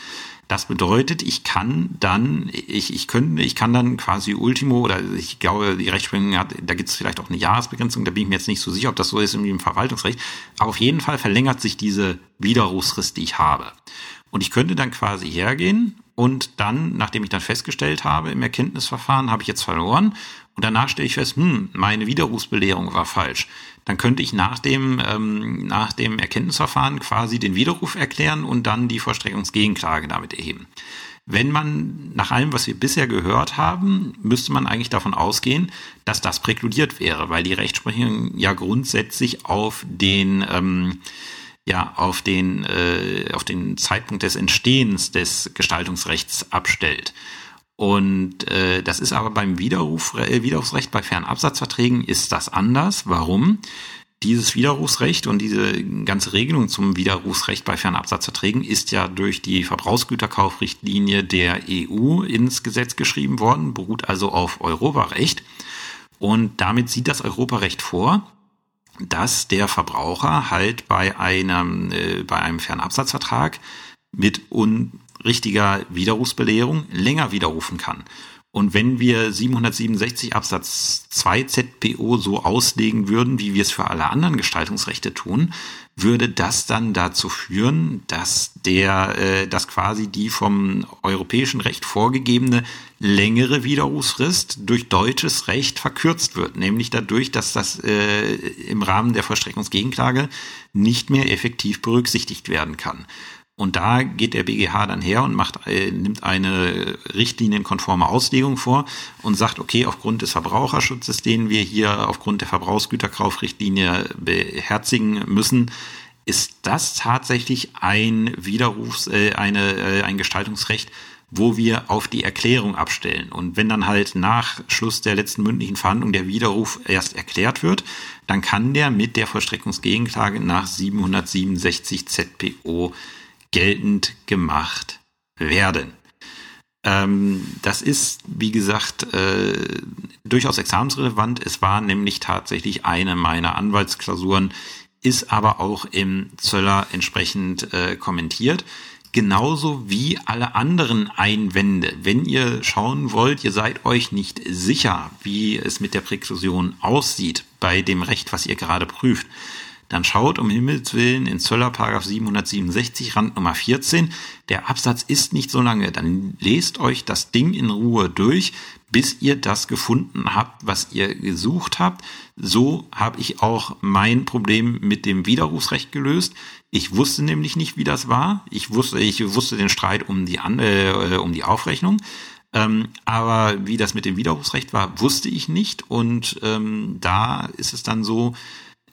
Das bedeutet, ich kann dann, ich, ich könnte, ich kann dann quasi Ultimo oder ich glaube, die Rechtsprechung hat, da gibt es vielleicht auch eine Jahresbegrenzung, da bin ich mir jetzt nicht so sicher, ob das so ist im Verwaltungsrecht. Aber auf jeden Fall verlängert sich diese Widerrufsfrist, die ich habe. Und ich könnte dann quasi hergehen und dann, nachdem ich dann festgestellt habe, im Erkenntnisverfahren habe ich jetzt verloren und danach stelle ich fest, hm, meine Widerrufsbelehrung war falsch dann könnte ich nach dem, ähm, nach dem Erkenntnisverfahren quasi den Widerruf erklären und dann die Vollstreckungsgegenklage damit erheben. Wenn man nach allem, was wir bisher gehört haben, müsste man eigentlich davon ausgehen, dass das präkludiert wäre, weil die Rechtsprechung ja grundsätzlich auf den ähm, ja auf den äh, auf den Zeitpunkt des Entstehens des Gestaltungsrechts abstellt. Und äh, das ist aber beim Widerruf, äh, Widerrufsrecht bei Fernabsatzverträgen ist das anders. Warum? Dieses Widerrufsrecht und diese ganze Regelung zum Widerrufsrecht bei Fernabsatzverträgen ist ja durch die Verbrauchsgüterkaufrichtlinie der EU ins Gesetz geschrieben worden, beruht also auf Europarecht. Und damit sieht das Europarecht vor, dass der Verbraucher halt bei einem, äh, bei einem Fernabsatzvertrag mit un richtiger Widerrufsbelehrung länger widerrufen kann. Und wenn wir 767 Absatz 2 ZPO so auslegen würden, wie wir es für alle anderen Gestaltungsrechte tun, würde das dann dazu führen, dass der, äh, dass quasi die vom europäischen Recht vorgegebene längere Widerrufsfrist durch deutsches Recht verkürzt wird, nämlich dadurch, dass das äh, im Rahmen der Vollstreckungsgegenklage nicht mehr effektiv berücksichtigt werden kann. Und da geht der BGH dann her und macht, äh, nimmt eine richtlinienkonforme Auslegung vor und sagt, okay, aufgrund des Verbraucherschutzes, den wir hier aufgrund der Verbrauchsgüterkaufrichtlinie beherzigen müssen, ist das tatsächlich ein Widerrufs, äh, eine, äh, ein Gestaltungsrecht, wo wir auf die Erklärung abstellen. Und wenn dann halt nach Schluss der letzten mündlichen Verhandlung der Widerruf erst erklärt wird, dann kann der mit der Vollstreckungsgegenklage nach 767 ZPO geltend gemacht werden. Ähm, das ist, wie gesagt, äh, durchaus examensrelevant. Es war nämlich tatsächlich eine meiner Anwaltsklausuren, ist aber auch im Zöller entsprechend äh, kommentiert. Genauso wie alle anderen Einwände. Wenn ihr schauen wollt, ihr seid euch nicht sicher, wie es mit der Präklusion aussieht bei dem Recht, was ihr gerade prüft, dann schaut um Himmels Willen in Zöller Paragraph 767 Rand Nummer 14. Der Absatz ist nicht so lange. Dann lest euch das Ding in Ruhe durch, bis ihr das gefunden habt, was ihr gesucht habt. So habe ich auch mein Problem mit dem Widerrufsrecht gelöst. Ich wusste nämlich nicht, wie das war. Ich wusste, ich wusste den Streit um die, äh, um die Aufrechnung. Ähm, aber wie das mit dem Widerrufsrecht war, wusste ich nicht. Und ähm, da ist es dann so,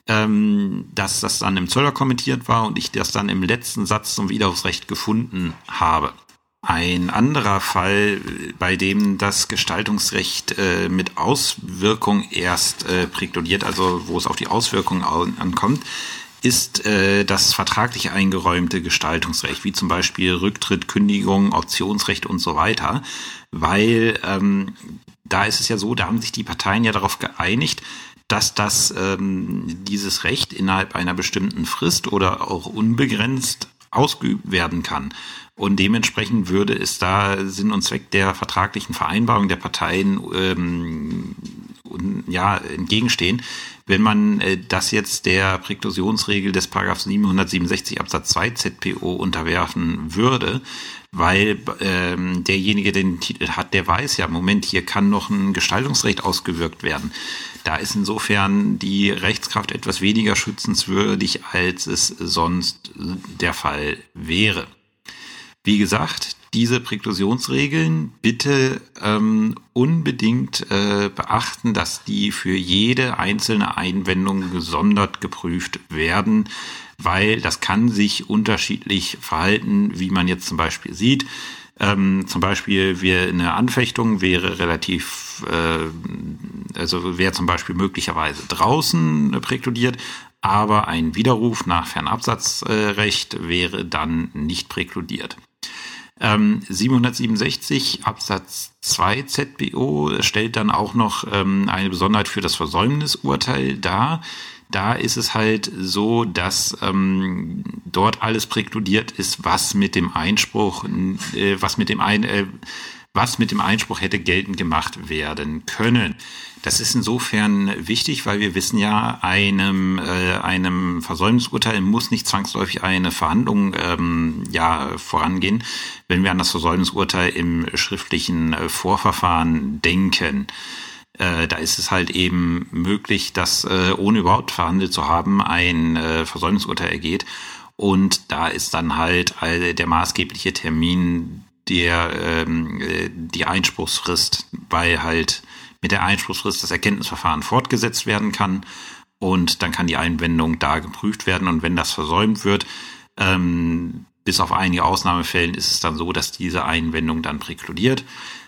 ähm, dass das dann im Zöller kommentiert war und ich das dann im letzten Satz zum Widerrufsrecht gefunden habe. Ein anderer Fall, bei dem das Gestaltungsrecht äh, mit Auswirkung erst äh, präkludiert, also wo es auf die Auswirkungen ankommt, ist äh, das vertraglich eingeräumte Gestaltungsrecht, wie zum Beispiel Rücktritt, Kündigung, Optionsrecht und so weiter. Weil ähm, da ist es ja so, da haben sich die Parteien ja darauf geeinigt, dass das ähm, dieses Recht innerhalb einer bestimmten Frist oder auch unbegrenzt ausgeübt werden kann. Und dementsprechend würde es da Sinn und Zweck der vertraglichen Vereinbarung der Parteien ähm, ja, entgegenstehen, wenn man äh, das jetzt der Präklusionsregel des Paragraph 767 Absatz 2 ZPO unterwerfen würde, weil ähm, derjenige, der den Titel hat, der weiß ja, Moment, hier kann noch ein Gestaltungsrecht ausgewirkt werden. Da ist insofern die Rechtskraft etwas weniger schützenswürdig, als es sonst der Fall wäre. Wie gesagt, diese Präklusionsregeln bitte ähm, unbedingt äh, beachten, dass die für jede einzelne Einwendung gesondert geprüft werden, weil das kann sich unterschiedlich verhalten, wie man jetzt zum Beispiel sieht. Ähm, zum Beispiel wir eine Anfechtung wäre relativ, äh, also wäre zum Beispiel möglicherweise draußen äh, präkludiert, aber ein Widerruf nach Fernabsatzrecht wäre dann nicht präkludiert. Ähm, 767 Absatz 2 ZBO stellt dann auch noch ähm, eine Besonderheit für das Versäumnisurteil dar. Da ist es halt so, dass ähm, dort alles präkludiert ist, was mit dem Einspruch, äh, was mit dem Ein, äh, was mit dem Einspruch hätte geltend gemacht werden können. Das ist insofern wichtig, weil wir wissen ja, einem, äh, einem Versäumnisurteil muss nicht zwangsläufig eine Verhandlung ähm, ja, vorangehen, wenn wir an das Versäumnisurteil im schriftlichen äh, Vorverfahren denken. Äh, da ist es halt eben möglich, dass äh, ohne überhaupt verhandelt zu haben ein äh, Versäumnisurteil ergeht. Und da ist dann halt der maßgebliche Termin der ähm, äh, die Einspruchsfrist, weil halt mit der Einspruchsfrist das Erkenntnisverfahren fortgesetzt werden kann und dann kann die Einwendung da geprüft werden und wenn das versäumt wird, ähm, bis auf einige Ausnahmefällen ist es dann so, dass diese Einwendung dann präkludiert.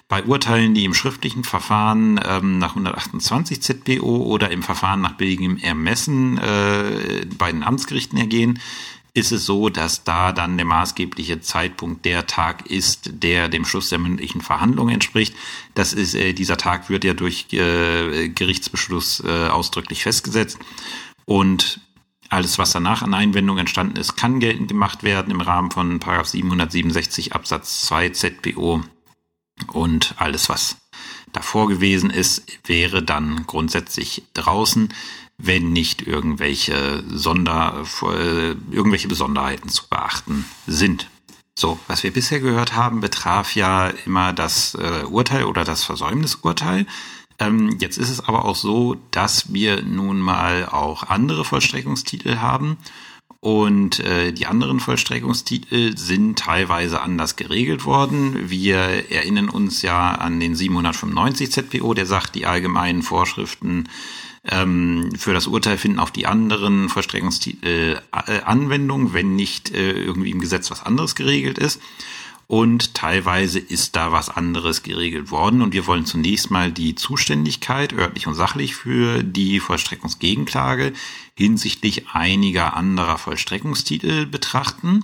Bei Urteilen, die im schriftlichen Verfahren ähm, nach 128 ZBO oder im Verfahren nach billigem Ermessen äh, bei den Amtsgerichten ergehen, ist es so, dass da dann der maßgebliche Zeitpunkt der Tag ist, der dem Schluss der mündlichen Verhandlung entspricht. Das ist, äh, dieser Tag wird ja durch äh, Gerichtsbeschluss äh, ausdrücklich festgesetzt. Und alles, was danach an Einwendung entstanden ist, kann geltend gemacht werden im Rahmen von 767 Absatz 2 ZPO. Und alles, was davor gewesen ist, wäre dann grundsätzlich draußen wenn nicht irgendwelche Sonder, äh, irgendwelche Besonderheiten zu beachten sind. So, was wir bisher gehört haben, betraf ja immer das äh, Urteil oder das Versäumnisurteil. Ähm, jetzt ist es aber auch so, dass wir nun mal auch andere Vollstreckungstitel haben. Und äh, die anderen Vollstreckungstitel sind teilweise anders geregelt worden. Wir erinnern uns ja an den 795 ZPO, der sagt, die allgemeinen Vorschriften ähm, für das Urteil finden auf die anderen Vollstreckungstitel äh, Anwendung, wenn nicht äh, irgendwie im Gesetz was anderes geregelt ist. Und teilweise ist da was anderes geregelt worden. Und wir wollen zunächst mal die Zuständigkeit örtlich und sachlich für die Vollstreckungsgegenklage hinsichtlich einiger anderer Vollstreckungstitel betrachten.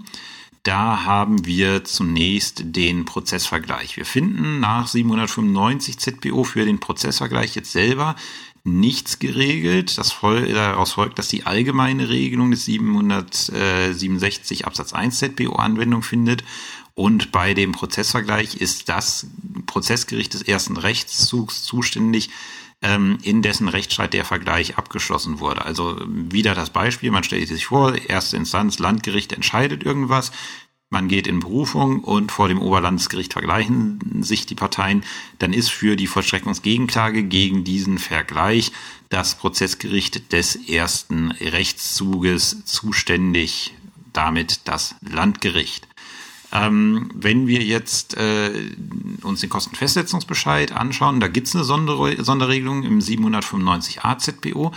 Da haben wir zunächst den Prozessvergleich. Wir finden nach 795 ZBO für den Prozessvergleich jetzt selber nichts geregelt. Das voll, daraus folgt, dass die allgemeine Regelung des 767 Absatz 1 ZBO Anwendung findet. Und bei dem Prozessvergleich ist das Prozessgericht des ersten Rechtszugs zuständig, ähm, in dessen Rechtsstreit der Vergleich abgeschlossen wurde. Also wieder das Beispiel, man stellt sich vor, erste Instanz, Landgericht entscheidet irgendwas, man geht in Berufung und vor dem Oberlandesgericht vergleichen sich die Parteien, dann ist für die Vollstreckungsgegenklage gegen diesen Vergleich das Prozessgericht des ersten Rechtszuges zuständig, damit das Landgericht. Ähm, wenn wir jetzt äh, uns den Kostenfestsetzungsbescheid anschauen, da gibt es eine Sonder Sonderregelung im 795a ZPO.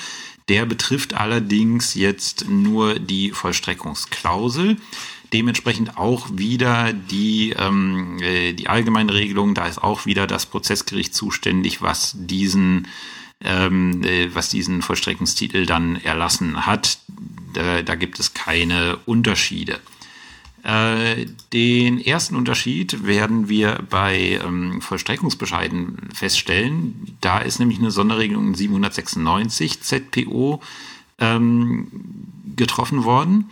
Der betrifft allerdings jetzt nur die Vollstreckungsklausel. Dementsprechend auch wieder die, ähm, äh, die allgemeine Regelung, da ist auch wieder das Prozessgericht zuständig, was diesen, ähm, äh, was diesen Vollstreckungstitel dann erlassen hat. Da, da gibt es keine Unterschiede. Äh, den ersten Unterschied werden wir bei ähm, Vollstreckungsbescheiden feststellen. Da ist nämlich eine Sonderregelung in 796 ZPO ähm, getroffen worden.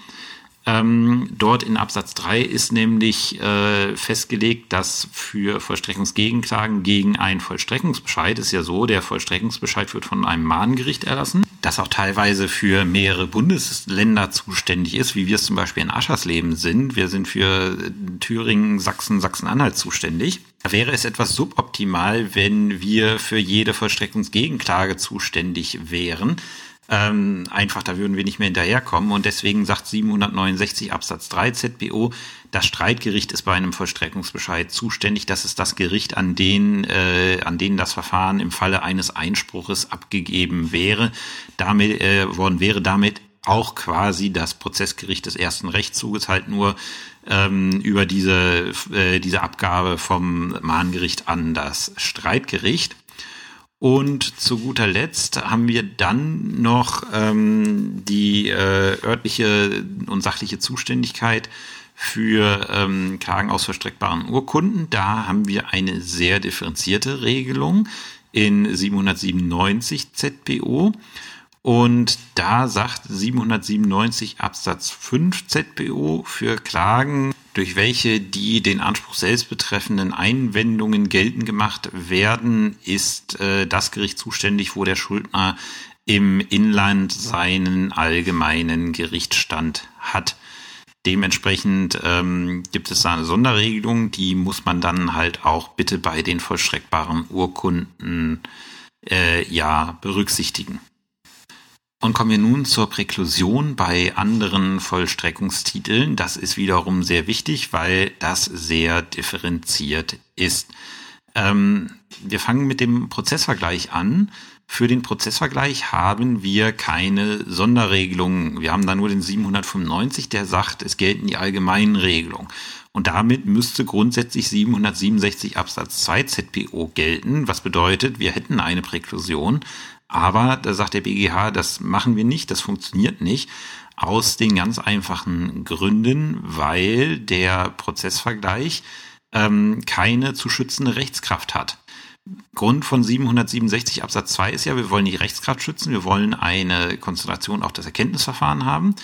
Ähm, dort in Absatz 3 ist nämlich äh, festgelegt, dass für Vollstreckungsgegenklagen gegen einen Vollstreckungsbescheid ist ja so, der Vollstreckungsbescheid wird von einem Mahngericht erlassen, das auch teilweise für mehrere Bundesländer zuständig ist, wie wir es zum Beispiel in Aschersleben sind. Wir sind für Thüringen, Sachsen, Sachsen-Anhalt zuständig. Da wäre es etwas suboptimal, wenn wir für jede Vollstreckungsgegenklage zuständig wären. Ähm, einfach, da würden wir nicht mehr hinterherkommen. Und deswegen sagt 769 Absatz 3 ZBO, das Streitgericht ist bei einem Vollstreckungsbescheid zuständig. Das ist das Gericht, an den, äh, an denen das Verfahren im Falle eines Einspruches abgegeben wäre. Damit äh, worden wäre damit auch quasi das Prozessgericht des ersten Rechtszuges halt nur ähm, über diese, äh, diese Abgabe vom Mahngericht an das Streitgericht. Und zu guter Letzt haben wir dann noch ähm, die äh, örtliche und sachliche Zuständigkeit für ähm, Klagen aus verstreckbaren Urkunden. Da haben wir eine sehr differenzierte Regelung in 797 ZPO. Und da sagt 797 Absatz 5 ZPO für Klagen durch welche die den Anspruch selbst betreffenden Einwendungen geltend gemacht werden, ist äh, das Gericht zuständig, wo der Schuldner im Inland seinen allgemeinen Gerichtsstand hat. Dementsprechend ähm, gibt es da eine Sonderregelung, die muss man dann halt auch bitte bei den vollstreckbaren Urkunden äh, ja berücksichtigen. Und kommen wir nun zur Präklusion bei anderen Vollstreckungstiteln. Das ist wiederum sehr wichtig, weil das sehr differenziert ist. Ähm, wir fangen mit dem Prozessvergleich an. Für den Prozessvergleich haben wir keine Sonderregelungen. Wir haben da nur den 795, der sagt, es gelten die allgemeinen Regelungen. Und damit müsste grundsätzlich 767 Absatz 2 ZPO gelten, was bedeutet, wir hätten eine Präklusion. Aber da sagt der BGH, das machen wir nicht, das funktioniert nicht. Aus den ganz einfachen Gründen, weil der Prozessvergleich ähm, keine zu schützende Rechtskraft hat. Grund von 767 Absatz 2 ist ja, wir wollen die Rechtskraft schützen, wir wollen eine Konzentration auf das Erkenntnisverfahren haben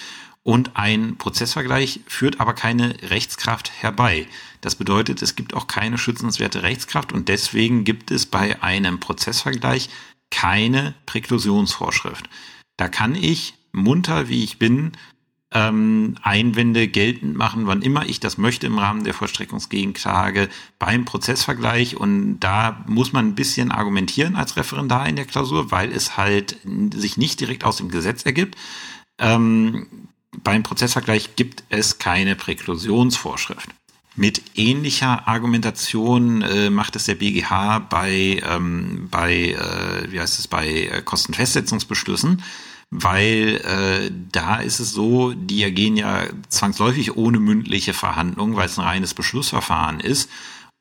und ein Prozessvergleich führt aber keine Rechtskraft herbei. Das bedeutet, es gibt auch keine schützenswerte Rechtskraft und deswegen gibt es bei einem Prozessvergleich keine Präklusionsvorschrift. Da kann ich, munter wie ich bin, ähm, Einwände geltend machen, wann immer ich das möchte im Rahmen der Vollstreckungsgegenklage beim Prozessvergleich. Und da muss man ein bisschen argumentieren als Referendar in der Klausur, weil es halt sich nicht direkt aus dem Gesetz ergibt. Ähm, beim Prozessvergleich gibt es keine Präklusionsvorschrift. Mit ähnlicher Argumentation äh, macht es der BGH bei, ähm, bei äh, wie heißt es, bei äh, Kostenfestsetzungsbeschlüssen, weil äh, da ist es so, die ergehen ja zwangsläufig ohne mündliche Verhandlung, weil es ein reines Beschlussverfahren ist.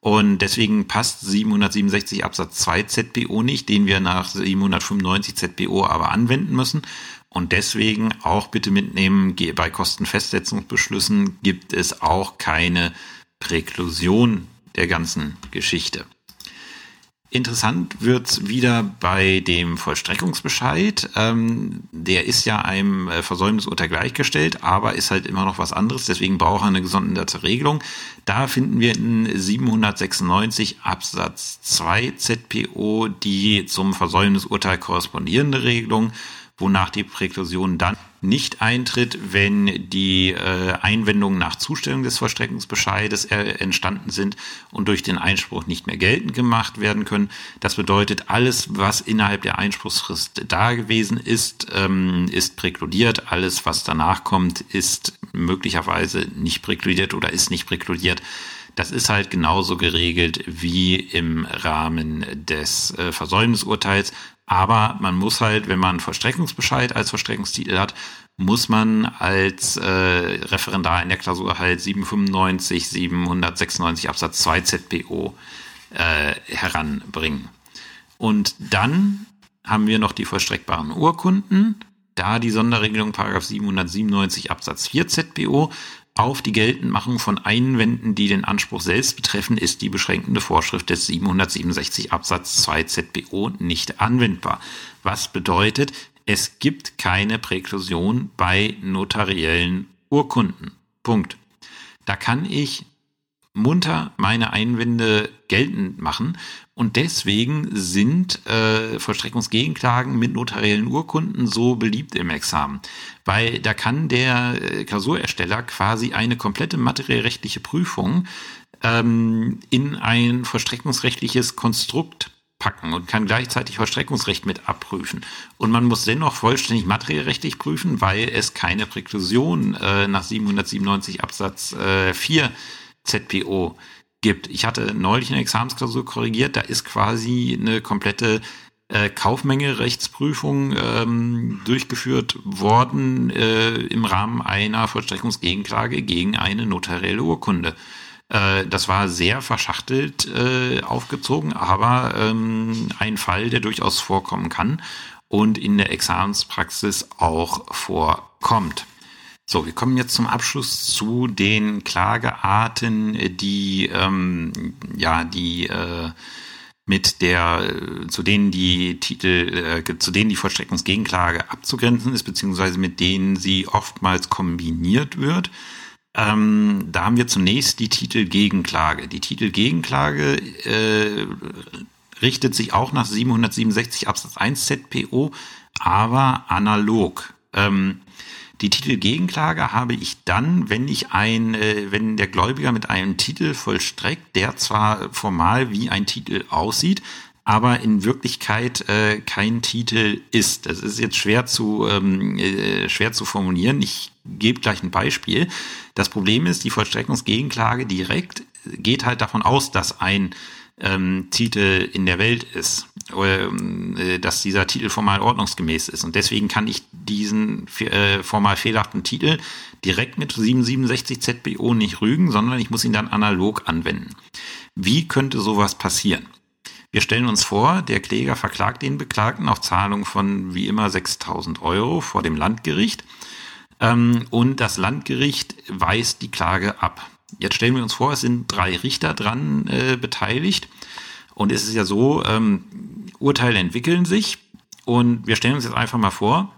Und deswegen passt 767 Absatz 2 ZBO nicht, den wir nach 795 ZBO aber anwenden müssen. Und deswegen auch bitte mitnehmen, bei Kostenfestsetzungsbeschlüssen gibt es auch keine Präklusion der ganzen Geschichte. Interessant wird's wieder bei dem Vollstreckungsbescheid. Ähm, der ist ja einem äh, Versäumnisurteil gleichgestellt, aber ist halt immer noch was anderes. Deswegen braucht er eine gesonderte Regelung. Da finden wir in 796 Absatz 2 ZPO die zum Versäumnisurteil korrespondierende Regelung wonach die Präklusion dann nicht eintritt, wenn die äh, Einwendungen nach Zustellung des Vollstreckungsbescheides äh, entstanden sind und durch den Einspruch nicht mehr geltend gemacht werden können. Das bedeutet, alles, was innerhalb der Einspruchsfrist da gewesen ist, ähm, ist präkludiert. Alles, was danach kommt, ist möglicherweise nicht präkludiert oder ist nicht präkludiert. Das ist halt genauso geregelt wie im Rahmen des äh, Versäumnisurteils. Aber man muss halt, wenn man Vollstreckungsbescheid als Vollstreckungstitel hat, muss man als äh, Referendar in der Klausur halt 795, 796 Absatz 2 ZPO äh, heranbringen. Und dann haben wir noch die vollstreckbaren Urkunden. Da die Sonderregelung 797 Absatz 4 ZPO auf die Geltendmachung von Einwänden, die den Anspruch selbst betreffen, ist die beschränkende Vorschrift des 767 Absatz 2 ZBO nicht anwendbar. Was bedeutet, es gibt keine Präklusion bei notariellen Urkunden. Punkt. Da kann ich munter meine Einwände geltend machen. Und deswegen sind äh, Vollstreckungsgegenklagen mit notariellen Urkunden so beliebt im Examen. Weil da kann der äh, Klausurersteller quasi eine komplette materiellrechtliche Prüfung ähm, in ein vollstreckungsrechtliches Konstrukt packen und kann gleichzeitig Vollstreckungsrecht mit abprüfen. Und man muss dennoch vollständig materiellrechtlich prüfen, weil es keine Präklusion äh, nach 797 Absatz äh, 4 ZPO gibt. Ich hatte neulich eine Examensklausur korrigiert, da ist quasi eine komplette äh, Kaufmenge Rechtsprüfung ähm, durchgeführt worden äh, im Rahmen einer Vollstreckungsgegenklage gegen eine notarielle Urkunde. Äh, das war sehr verschachtelt äh, aufgezogen, aber ähm, ein Fall, der durchaus vorkommen kann und in der Examenspraxis auch vorkommt. So, wir kommen jetzt zum Abschluss zu den Klagearten, die ähm, ja die äh, mit der zu denen die Titel äh, zu denen die Vollstreckungsgegenklage abzugrenzen ist, beziehungsweise mit denen sie oftmals kombiniert wird. Ähm, da haben wir zunächst die Titel Gegenklage. Die Titel Gegenklage äh, richtet sich auch nach 767 Absatz 1 ZPO, aber analog. Ähm, die Titelgegenklage habe ich dann, wenn ich ein, äh, wenn der Gläubiger mit einem Titel vollstreckt, der zwar formal wie ein Titel aussieht, aber in Wirklichkeit äh, kein Titel ist. Das ist jetzt schwer zu ähm, äh, schwer zu formulieren. Ich gebe gleich ein Beispiel. Das Problem ist, die Vollstreckungsgegenklage direkt geht halt davon aus, dass ein ähm, Titel in der Welt ist, ähm, äh, dass dieser Titel formal ordnungsgemäß ist. Und deswegen kann ich diesen äh, formal fehlerhaften Titel direkt mit 767 ZBO nicht rügen, sondern ich muss ihn dann analog anwenden. Wie könnte sowas passieren? Wir stellen uns vor, der Kläger verklagt den Beklagten auf Zahlung von wie immer 6000 Euro vor dem Landgericht ähm, und das Landgericht weist die Klage ab. Jetzt stellen wir uns vor, es sind drei Richter dran äh, beteiligt. Und es ist ja so, ähm, Urteile entwickeln sich. Und wir stellen uns jetzt einfach mal vor,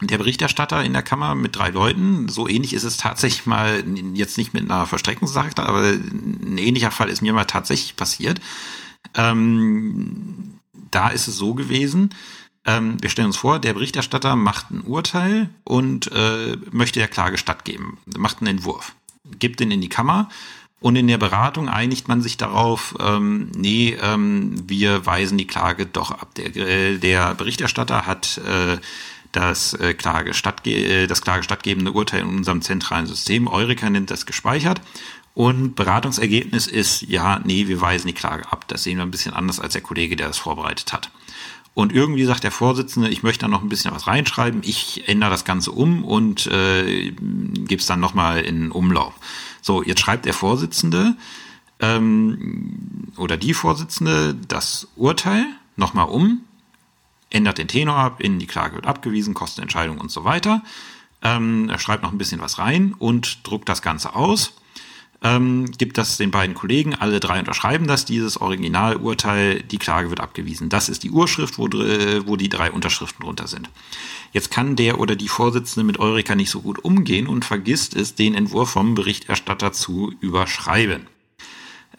der Berichterstatter in der Kammer mit drei Leuten, so ähnlich ist es tatsächlich mal, jetzt nicht mit einer Verstreckungssache, aber ein ähnlicher Fall ist mir mal tatsächlich passiert. Ähm, da ist es so gewesen, ähm, wir stellen uns vor, der Berichterstatter macht ein Urteil und äh, möchte der Klage stattgeben, macht einen Entwurf gibt den in die Kammer und in der Beratung einigt man sich darauf, ähm, nee, ähm, wir weisen die Klage doch ab. Der, äh, der Berichterstatter hat äh, das, äh, Klage stattge äh, das klagestattgebende Urteil in unserem zentralen System, Eureka nennt das gespeichert. Und Beratungsergebnis ist, ja, nee, wir weisen die Klage ab. Das sehen wir ein bisschen anders als der Kollege, der das vorbereitet hat. Und irgendwie sagt der Vorsitzende, ich möchte da noch ein bisschen was reinschreiben, ich ändere das Ganze um und äh, gebe es dann nochmal in Umlauf. So, jetzt schreibt der Vorsitzende ähm, oder die Vorsitzende das Urteil nochmal um, ändert den Tenor ab, in die Klage wird abgewiesen, Kostenentscheidung und so weiter. Ähm, er schreibt noch ein bisschen was rein und druckt das Ganze aus ähm, gibt das den beiden Kollegen, alle drei unterschreiben das, dieses Originalurteil, die Klage wird abgewiesen. Das ist die Urschrift, wo, wo die drei Unterschriften drunter sind. Jetzt kann der oder die Vorsitzende mit Eureka nicht so gut umgehen und vergisst es, den Entwurf vom Berichterstatter zu überschreiben.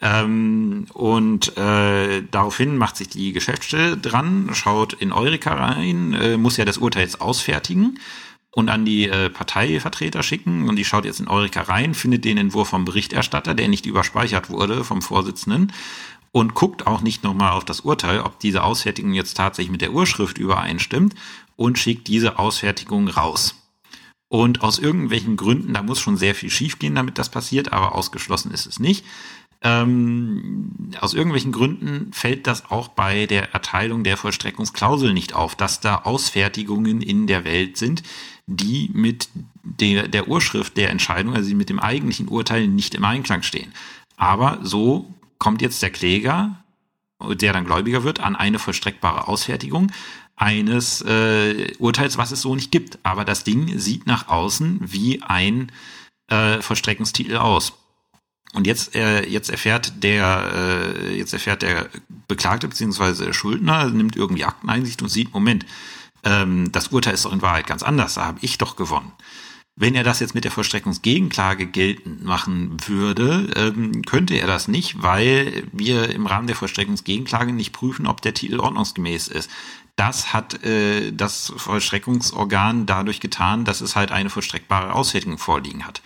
Ähm, und äh, daraufhin macht sich die Geschäftsstelle dran, schaut in Eureka rein, äh, muss ja das Urteil jetzt ausfertigen und an die äh, Parteivertreter schicken und die schaut jetzt in Eureka rein, findet den Entwurf vom Berichterstatter, der nicht überspeichert wurde vom Vorsitzenden und guckt auch nicht nochmal auf das Urteil, ob diese Ausfertigung jetzt tatsächlich mit der Urschrift übereinstimmt und schickt diese Ausfertigung raus. Und aus irgendwelchen Gründen, da muss schon sehr viel schiefgehen, damit das passiert, aber ausgeschlossen ist es nicht. Ähm, aus irgendwelchen Gründen fällt das auch bei der Erteilung der Vollstreckungsklausel nicht auf, dass da Ausfertigungen in der Welt sind, die mit der, der Urschrift der Entscheidung, also mit dem eigentlichen Urteil nicht im Einklang stehen. Aber so kommt jetzt der Kläger, der dann Gläubiger wird, an eine vollstreckbare Ausfertigung eines äh, Urteils, was es so nicht gibt. Aber das Ding sieht nach außen wie ein äh, Vollstreckungstitel aus. Und jetzt, äh, jetzt erfährt der, äh, jetzt erfährt der Beklagte bzw. Schuldner, nimmt irgendwie Akteneinsicht und sieht, Moment, ähm, das Urteil ist doch in Wahrheit ganz anders, da habe ich doch gewonnen. Wenn er das jetzt mit der Vollstreckungsgegenklage geltend machen würde, ähm, könnte er das nicht, weil wir im Rahmen der Vollstreckungsgegenklage nicht prüfen, ob der Titel ordnungsgemäß ist. Das hat äh, das Vollstreckungsorgan dadurch getan, dass es halt eine vollstreckbare Ausfertigung vorliegen hat.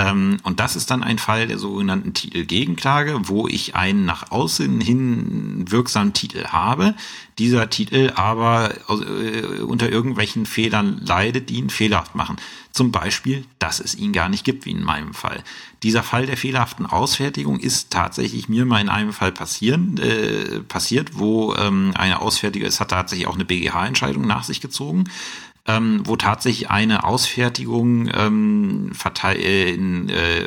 Ähm, und das ist dann ein Fall der sogenannten Titelgegenklage, wo ich einen nach außen hin wirksamen Titel habe, dieser Titel aber äh, unter irgendwelchen Fehlern leidet, die ihn fehlerhaft machen. Zum Beispiel, dass es ihn gar nicht gibt, wie in meinem Fall. Dieser Fall der fehlerhaften Ausfertigung ist tatsächlich mir mal in einem Fall passieren, äh, passiert, wo ähm, eine Ausfertigung, es hat tatsächlich auch eine BGH-Entscheidung nach sich gezogen ähm, wo tatsächlich eine Ausfertigung ähm, äh, in, äh,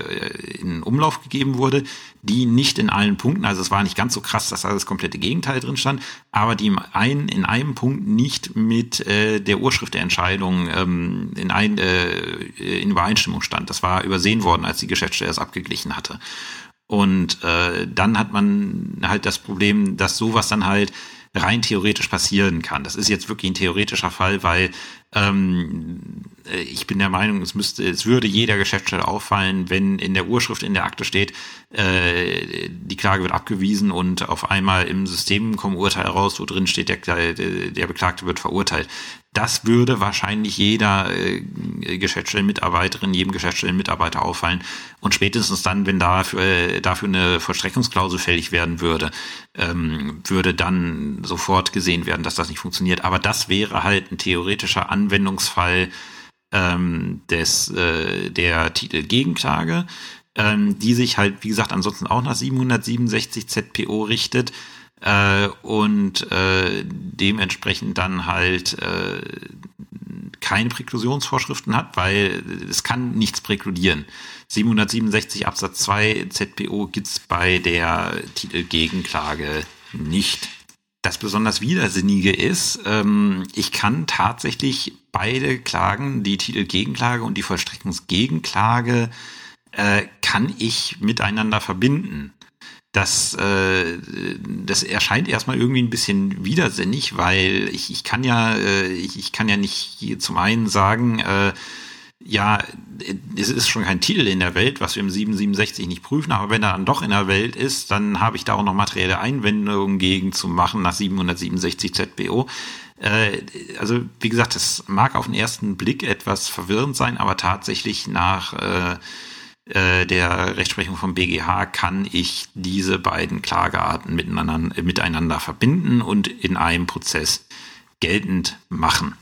in Umlauf gegeben wurde, die nicht in allen Punkten, also es war nicht ganz so krass, dass da das komplette Gegenteil drin stand, aber die im einen, in einem Punkt nicht mit äh, der Urschrift der Entscheidung ähm, in, ein, äh, in Übereinstimmung stand. Das war übersehen worden, als die Geschäftsstelle es abgeglichen hatte. Und äh, dann hat man halt das Problem, dass sowas dann halt rein theoretisch passieren kann. Das ist jetzt wirklich ein theoretischer Fall, weil ähm, ich bin der Meinung, es müsste, es würde jeder Geschäftsstelle auffallen, wenn in der Urschrift in der Akte steht, äh, die Klage wird abgewiesen und auf einmal im System kommen Urteile raus, wo drin steht, der, der Beklagte wird verurteilt. Das würde wahrscheinlich jeder äh, Geschäftsstellenmitarbeiterin, jedem Geschäftsstellenmitarbeiter auffallen. Und spätestens dann, wenn dafür, äh, dafür eine Vollstreckungsklausel fällig werden würde, ähm, würde dann sofort gesehen werden, dass das nicht funktioniert. Aber das wäre halt ein theoretischer Anwendungsfall ähm, des, äh, der Titelgegenklage, ähm, die sich halt, wie gesagt, ansonsten auch nach 767 ZPO richtet äh, und äh, dementsprechend dann halt äh, keine Präklusionsvorschriften hat, weil es kann nichts präkludieren. 767 Absatz 2 ZPO gibt's bei der Titelgegenklage nicht. Das besonders Widersinnige ist, ähm, ich kann tatsächlich beide Klagen, die Titelgegenklage und die Vollstreckungsgegenklage, äh, kann ich miteinander verbinden. Das, äh, das erscheint erstmal irgendwie ein bisschen widersinnig, weil ich, ich kann ja, äh, ich, ich kann ja nicht zum einen sagen, äh, ja, es ist schon kein Titel in der Welt, was wir im 767 nicht prüfen, aber wenn er dann doch in der Welt ist, dann habe ich da auch noch materielle Einwendungen gegen zu machen nach 767 ZBO. Äh, also wie gesagt, das mag auf den ersten Blick etwas verwirrend sein, aber tatsächlich nach äh, äh, der Rechtsprechung vom BGH kann ich diese beiden Klagearten miteinander, miteinander verbinden und in einem Prozess geltend machen.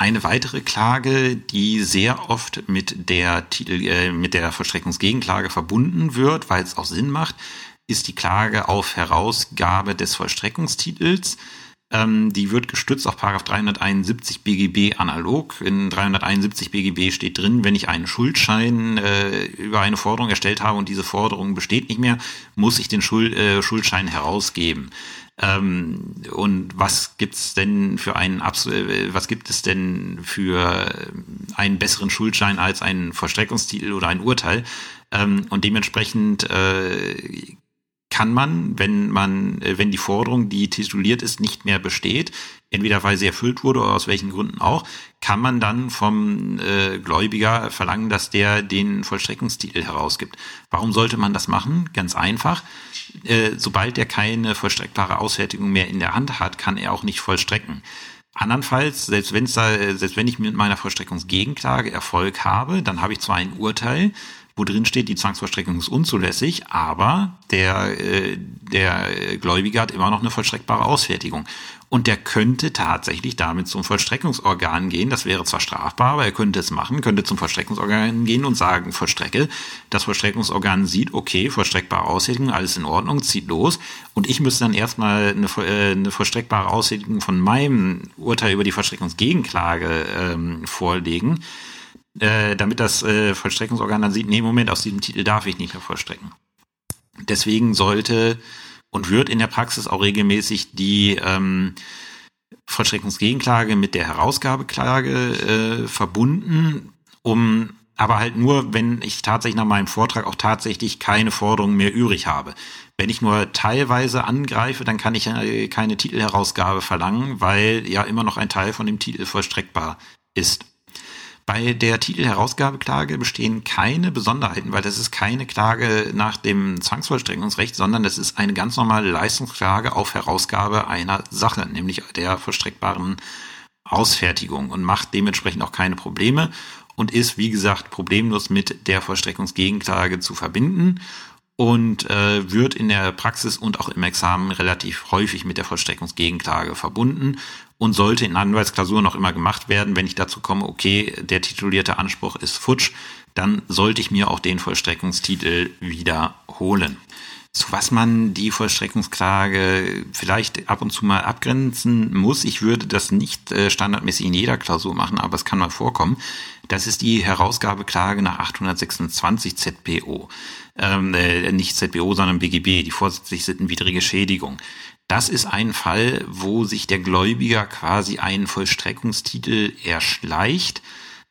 Eine weitere Klage, die sehr oft mit der Titel, äh, mit der Vollstreckungsgegenklage verbunden wird, weil es auch Sinn macht, ist die Klage auf Herausgabe des Vollstreckungstitels. Ähm, die wird gestützt auf 371 BGB analog. In 371 BGB steht drin, wenn ich einen Schuldschein äh, über eine Forderung erstellt habe und diese Forderung besteht nicht mehr, muss ich den Schuld, äh, Schuldschein herausgeben. Ähm, und was gibt's denn für einen äh, was gibt es denn für einen besseren Schuldschein als einen Vollstreckungstitel oder ein Urteil? Ähm, und dementsprechend äh, kann man, wenn man, äh, wenn die Forderung, die tituliert ist, nicht mehr besteht, entweder weil sie erfüllt wurde oder aus welchen Gründen auch, kann man dann vom äh, Gläubiger verlangen, dass der den Vollstreckungstitel herausgibt. Warum sollte man das machen? Ganz einfach. Äh, sobald er keine vollstreckbare Ausfertigung mehr in der Hand hat, kann er auch nicht vollstrecken. Andernfalls, selbst, wenn's da, selbst wenn ich mit meiner Vollstreckungsgegenklage Erfolg habe, dann habe ich zwar ein Urteil, wo drin steht, die Zwangsvollstreckung ist unzulässig, aber der, äh, der Gläubige hat immer noch eine vollstreckbare Ausfertigung. Und der könnte tatsächlich damit zum Vollstreckungsorgan gehen. Das wäre zwar strafbar, aber er könnte es machen, könnte zum Vollstreckungsorgan gehen und sagen, vollstrecke. Das Vollstreckungsorgan sieht, okay, vollstreckbare Ausfertigung, alles in Ordnung, zieht los. Und ich müsste dann erstmal eine, äh, eine vollstreckbare Ausfertigung von meinem Urteil über die Vollstreckungsgegenklage ähm, vorlegen äh, damit das äh, Vollstreckungsorgan dann sieht, nee, Moment, aus diesem Titel darf ich nicht mehr vollstrecken. Deswegen sollte und wird in der Praxis auch regelmäßig die ähm, Vollstreckungsgegenklage mit der Herausgabeklage äh, verbunden, um aber halt nur, wenn ich tatsächlich nach meinem Vortrag auch tatsächlich keine Forderungen mehr übrig habe. Wenn ich nur teilweise angreife, dann kann ich äh, keine Titelherausgabe verlangen, weil ja immer noch ein Teil von dem Titel vollstreckbar ist. Bei der Titelherausgabeklage bestehen keine Besonderheiten, weil das ist keine Klage nach dem Zwangsvollstreckungsrecht, sondern das ist eine ganz normale Leistungsklage auf Herausgabe einer Sache, nämlich der vollstreckbaren Ausfertigung und macht dementsprechend auch keine Probleme und ist, wie gesagt, problemlos mit der Vollstreckungsgegenklage zu verbinden und äh, wird in der Praxis und auch im Examen relativ häufig mit der Vollstreckungsgegenklage verbunden und sollte in Anwaltsklausuren noch immer gemacht werden, wenn ich dazu komme, okay, der titulierte Anspruch ist futsch, dann sollte ich mir auch den Vollstreckungstitel wiederholen. Zu was man die Vollstreckungsklage vielleicht ab und zu mal abgrenzen muss, ich würde das nicht äh, standardmäßig in jeder Klausur machen, aber es kann mal vorkommen. Das ist die Herausgabeklage nach 826 ZPO. Ähm, äh, nicht ZPO, sondern BGB, die vorsätzlich sittenwidrige Schädigung. Das ist ein Fall, wo sich der Gläubiger quasi einen Vollstreckungstitel erschleicht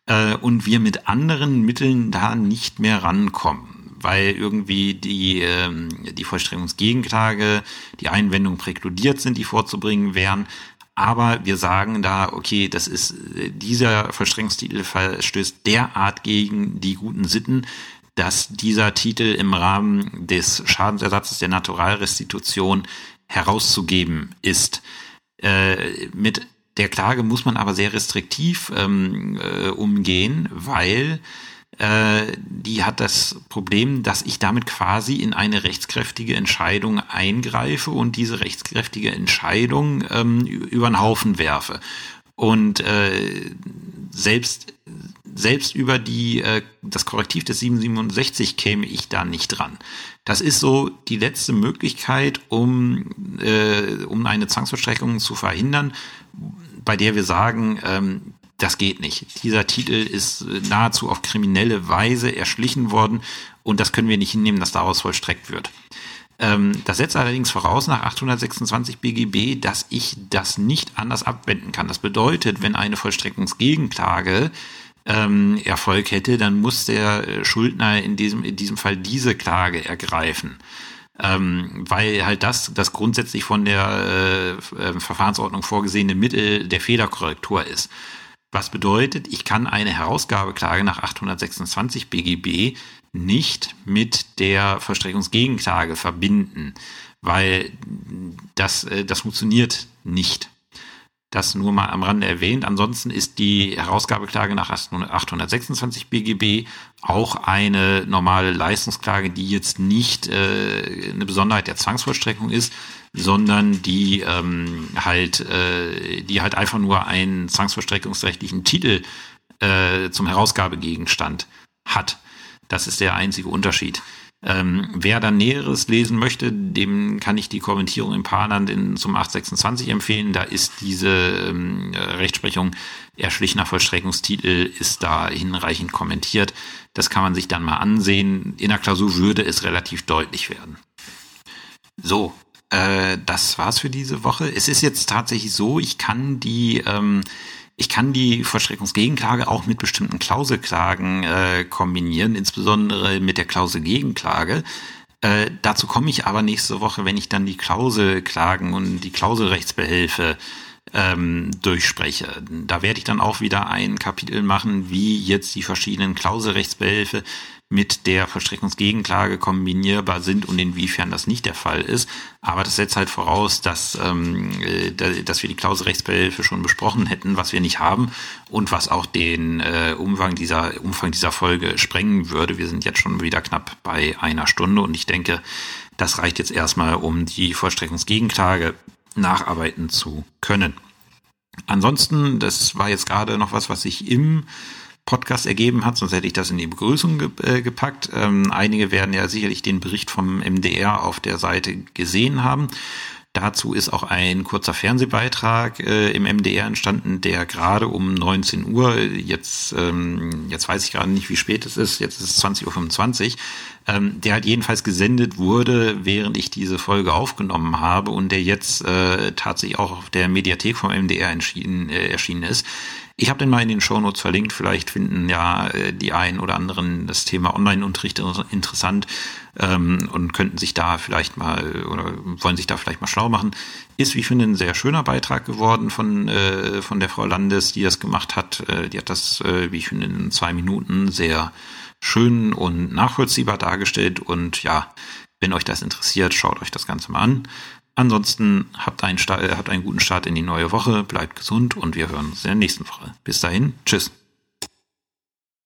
äh, und wir mit anderen Mitteln da nicht mehr rankommen, weil irgendwie die, äh, die Vollstreckungsgegenklage, die Einwendungen präkludiert sind, die vorzubringen wären. Aber wir sagen da, okay, das ist, dieser Vollstreckungstitel verstößt derart gegen die guten Sitten, dass dieser Titel im Rahmen des Schadensersatzes der Naturalrestitution herauszugeben ist. Äh, mit der Klage muss man aber sehr restriktiv ähm, äh, umgehen, weil äh, die hat das Problem, dass ich damit quasi in eine rechtskräftige Entscheidung eingreife und diese rechtskräftige Entscheidung ähm, über den Haufen werfe. Und äh, selbst selbst über die äh, das Korrektiv des 767 käme ich da nicht dran. Das ist so die letzte Möglichkeit, um äh, um eine Zwangsvollstreckung zu verhindern, bei der wir sagen, ähm, das geht nicht. Dieser Titel ist nahezu auf kriminelle Weise erschlichen worden und das können wir nicht hinnehmen, dass daraus vollstreckt wird. Ähm, das setzt allerdings voraus nach 826 BGB, dass ich das nicht anders abwenden kann. Das bedeutet, wenn eine Vollstreckungsgegenklage ähm, Erfolg hätte, dann muss der äh, Schuldner in diesem, in diesem Fall diese Klage ergreifen. Ähm, weil halt das das grundsätzlich von der äh, äh, Verfahrensordnung vorgesehene Mittel der Fehlerkorrektur ist. Was bedeutet, ich kann eine Herausgabeklage nach 826 BGB nicht mit der Vollstreckungsgegenklage verbinden, weil das, äh, das funktioniert nicht. Das nur mal am Rande erwähnt. Ansonsten ist die Herausgabeklage nach 826 BGB auch eine normale Leistungsklage, die jetzt nicht äh, eine Besonderheit der Zwangsvollstreckung ist, sondern die ähm, halt, äh, die halt einfach nur einen zwangsvollstreckungsrechtlichen Titel äh, zum Herausgabegegenstand hat. Das ist der einzige Unterschied. Ähm, wer dann Näheres lesen möchte, dem kann ich die Kommentierung im Parland in, zum 826 empfehlen. Da ist diese ähm, Rechtsprechung erschlichener Vollstreckungstitel ist da hinreichend kommentiert. Das kann man sich dann mal ansehen. In der Klausur würde es relativ deutlich werden. So, äh, das war's für diese Woche. Es ist jetzt tatsächlich so, ich kann die ähm, ich kann die Vollstreckungsgegenklage auch mit bestimmten Klauselklagen äh, kombinieren, insbesondere mit der Klauselgegenklage. Äh, dazu komme ich aber nächste Woche, wenn ich dann die Klauselklagen und die Klauselrechtsbehelfe ähm, durchspreche. Da werde ich dann auch wieder ein Kapitel machen, wie jetzt die verschiedenen Klauselrechtsbehelfe mit der Vollstreckungsgegenklage kombinierbar sind und inwiefern das nicht der Fall ist. Aber das setzt halt voraus, dass, ähm, äh, dass wir die Klauselrechtsbehelfe schon besprochen hätten, was wir nicht haben und was auch den äh, Umfang dieser Umfang dieser Folge sprengen würde. Wir sind jetzt schon wieder knapp bei einer Stunde und ich denke, das reicht jetzt erstmal, um die Vollstreckungsgegenklage nacharbeiten zu können. Ansonsten, das war jetzt gerade noch was, was ich im Podcast ergeben hat, sonst hätte ich das in die Begrüßung ge äh, gepackt. Ähm, einige werden ja sicherlich den Bericht vom MDR auf der Seite gesehen haben. Dazu ist auch ein kurzer Fernsehbeitrag äh, im MDR entstanden, der gerade um 19 Uhr, jetzt, ähm, jetzt weiß ich gerade nicht, wie spät es ist, jetzt ist es 20.25 Uhr, ähm, der halt jedenfalls gesendet wurde, während ich diese Folge aufgenommen habe und der jetzt äh, tatsächlich auch auf der Mediathek vom MDR äh, erschienen ist. Ich habe den mal in den Shownotes verlinkt. Vielleicht finden ja äh, die einen oder anderen das Thema Online-Unterricht interessant ähm, und könnten sich da vielleicht mal oder wollen sich da vielleicht mal schlau machen. Ist, wie ich finde, ein sehr schöner Beitrag geworden von, äh, von der Frau Landes, die das gemacht hat. Äh, die hat das, äh, wie ich finde, in zwei Minuten sehr schön und nachvollziehbar dargestellt. Und ja, wenn euch das interessiert, schaut euch das Ganze mal an. Ansonsten habt einen, Start, habt einen guten Start in die neue Woche, bleibt gesund und wir hören uns in der nächsten Woche. Bis dahin, tschüss.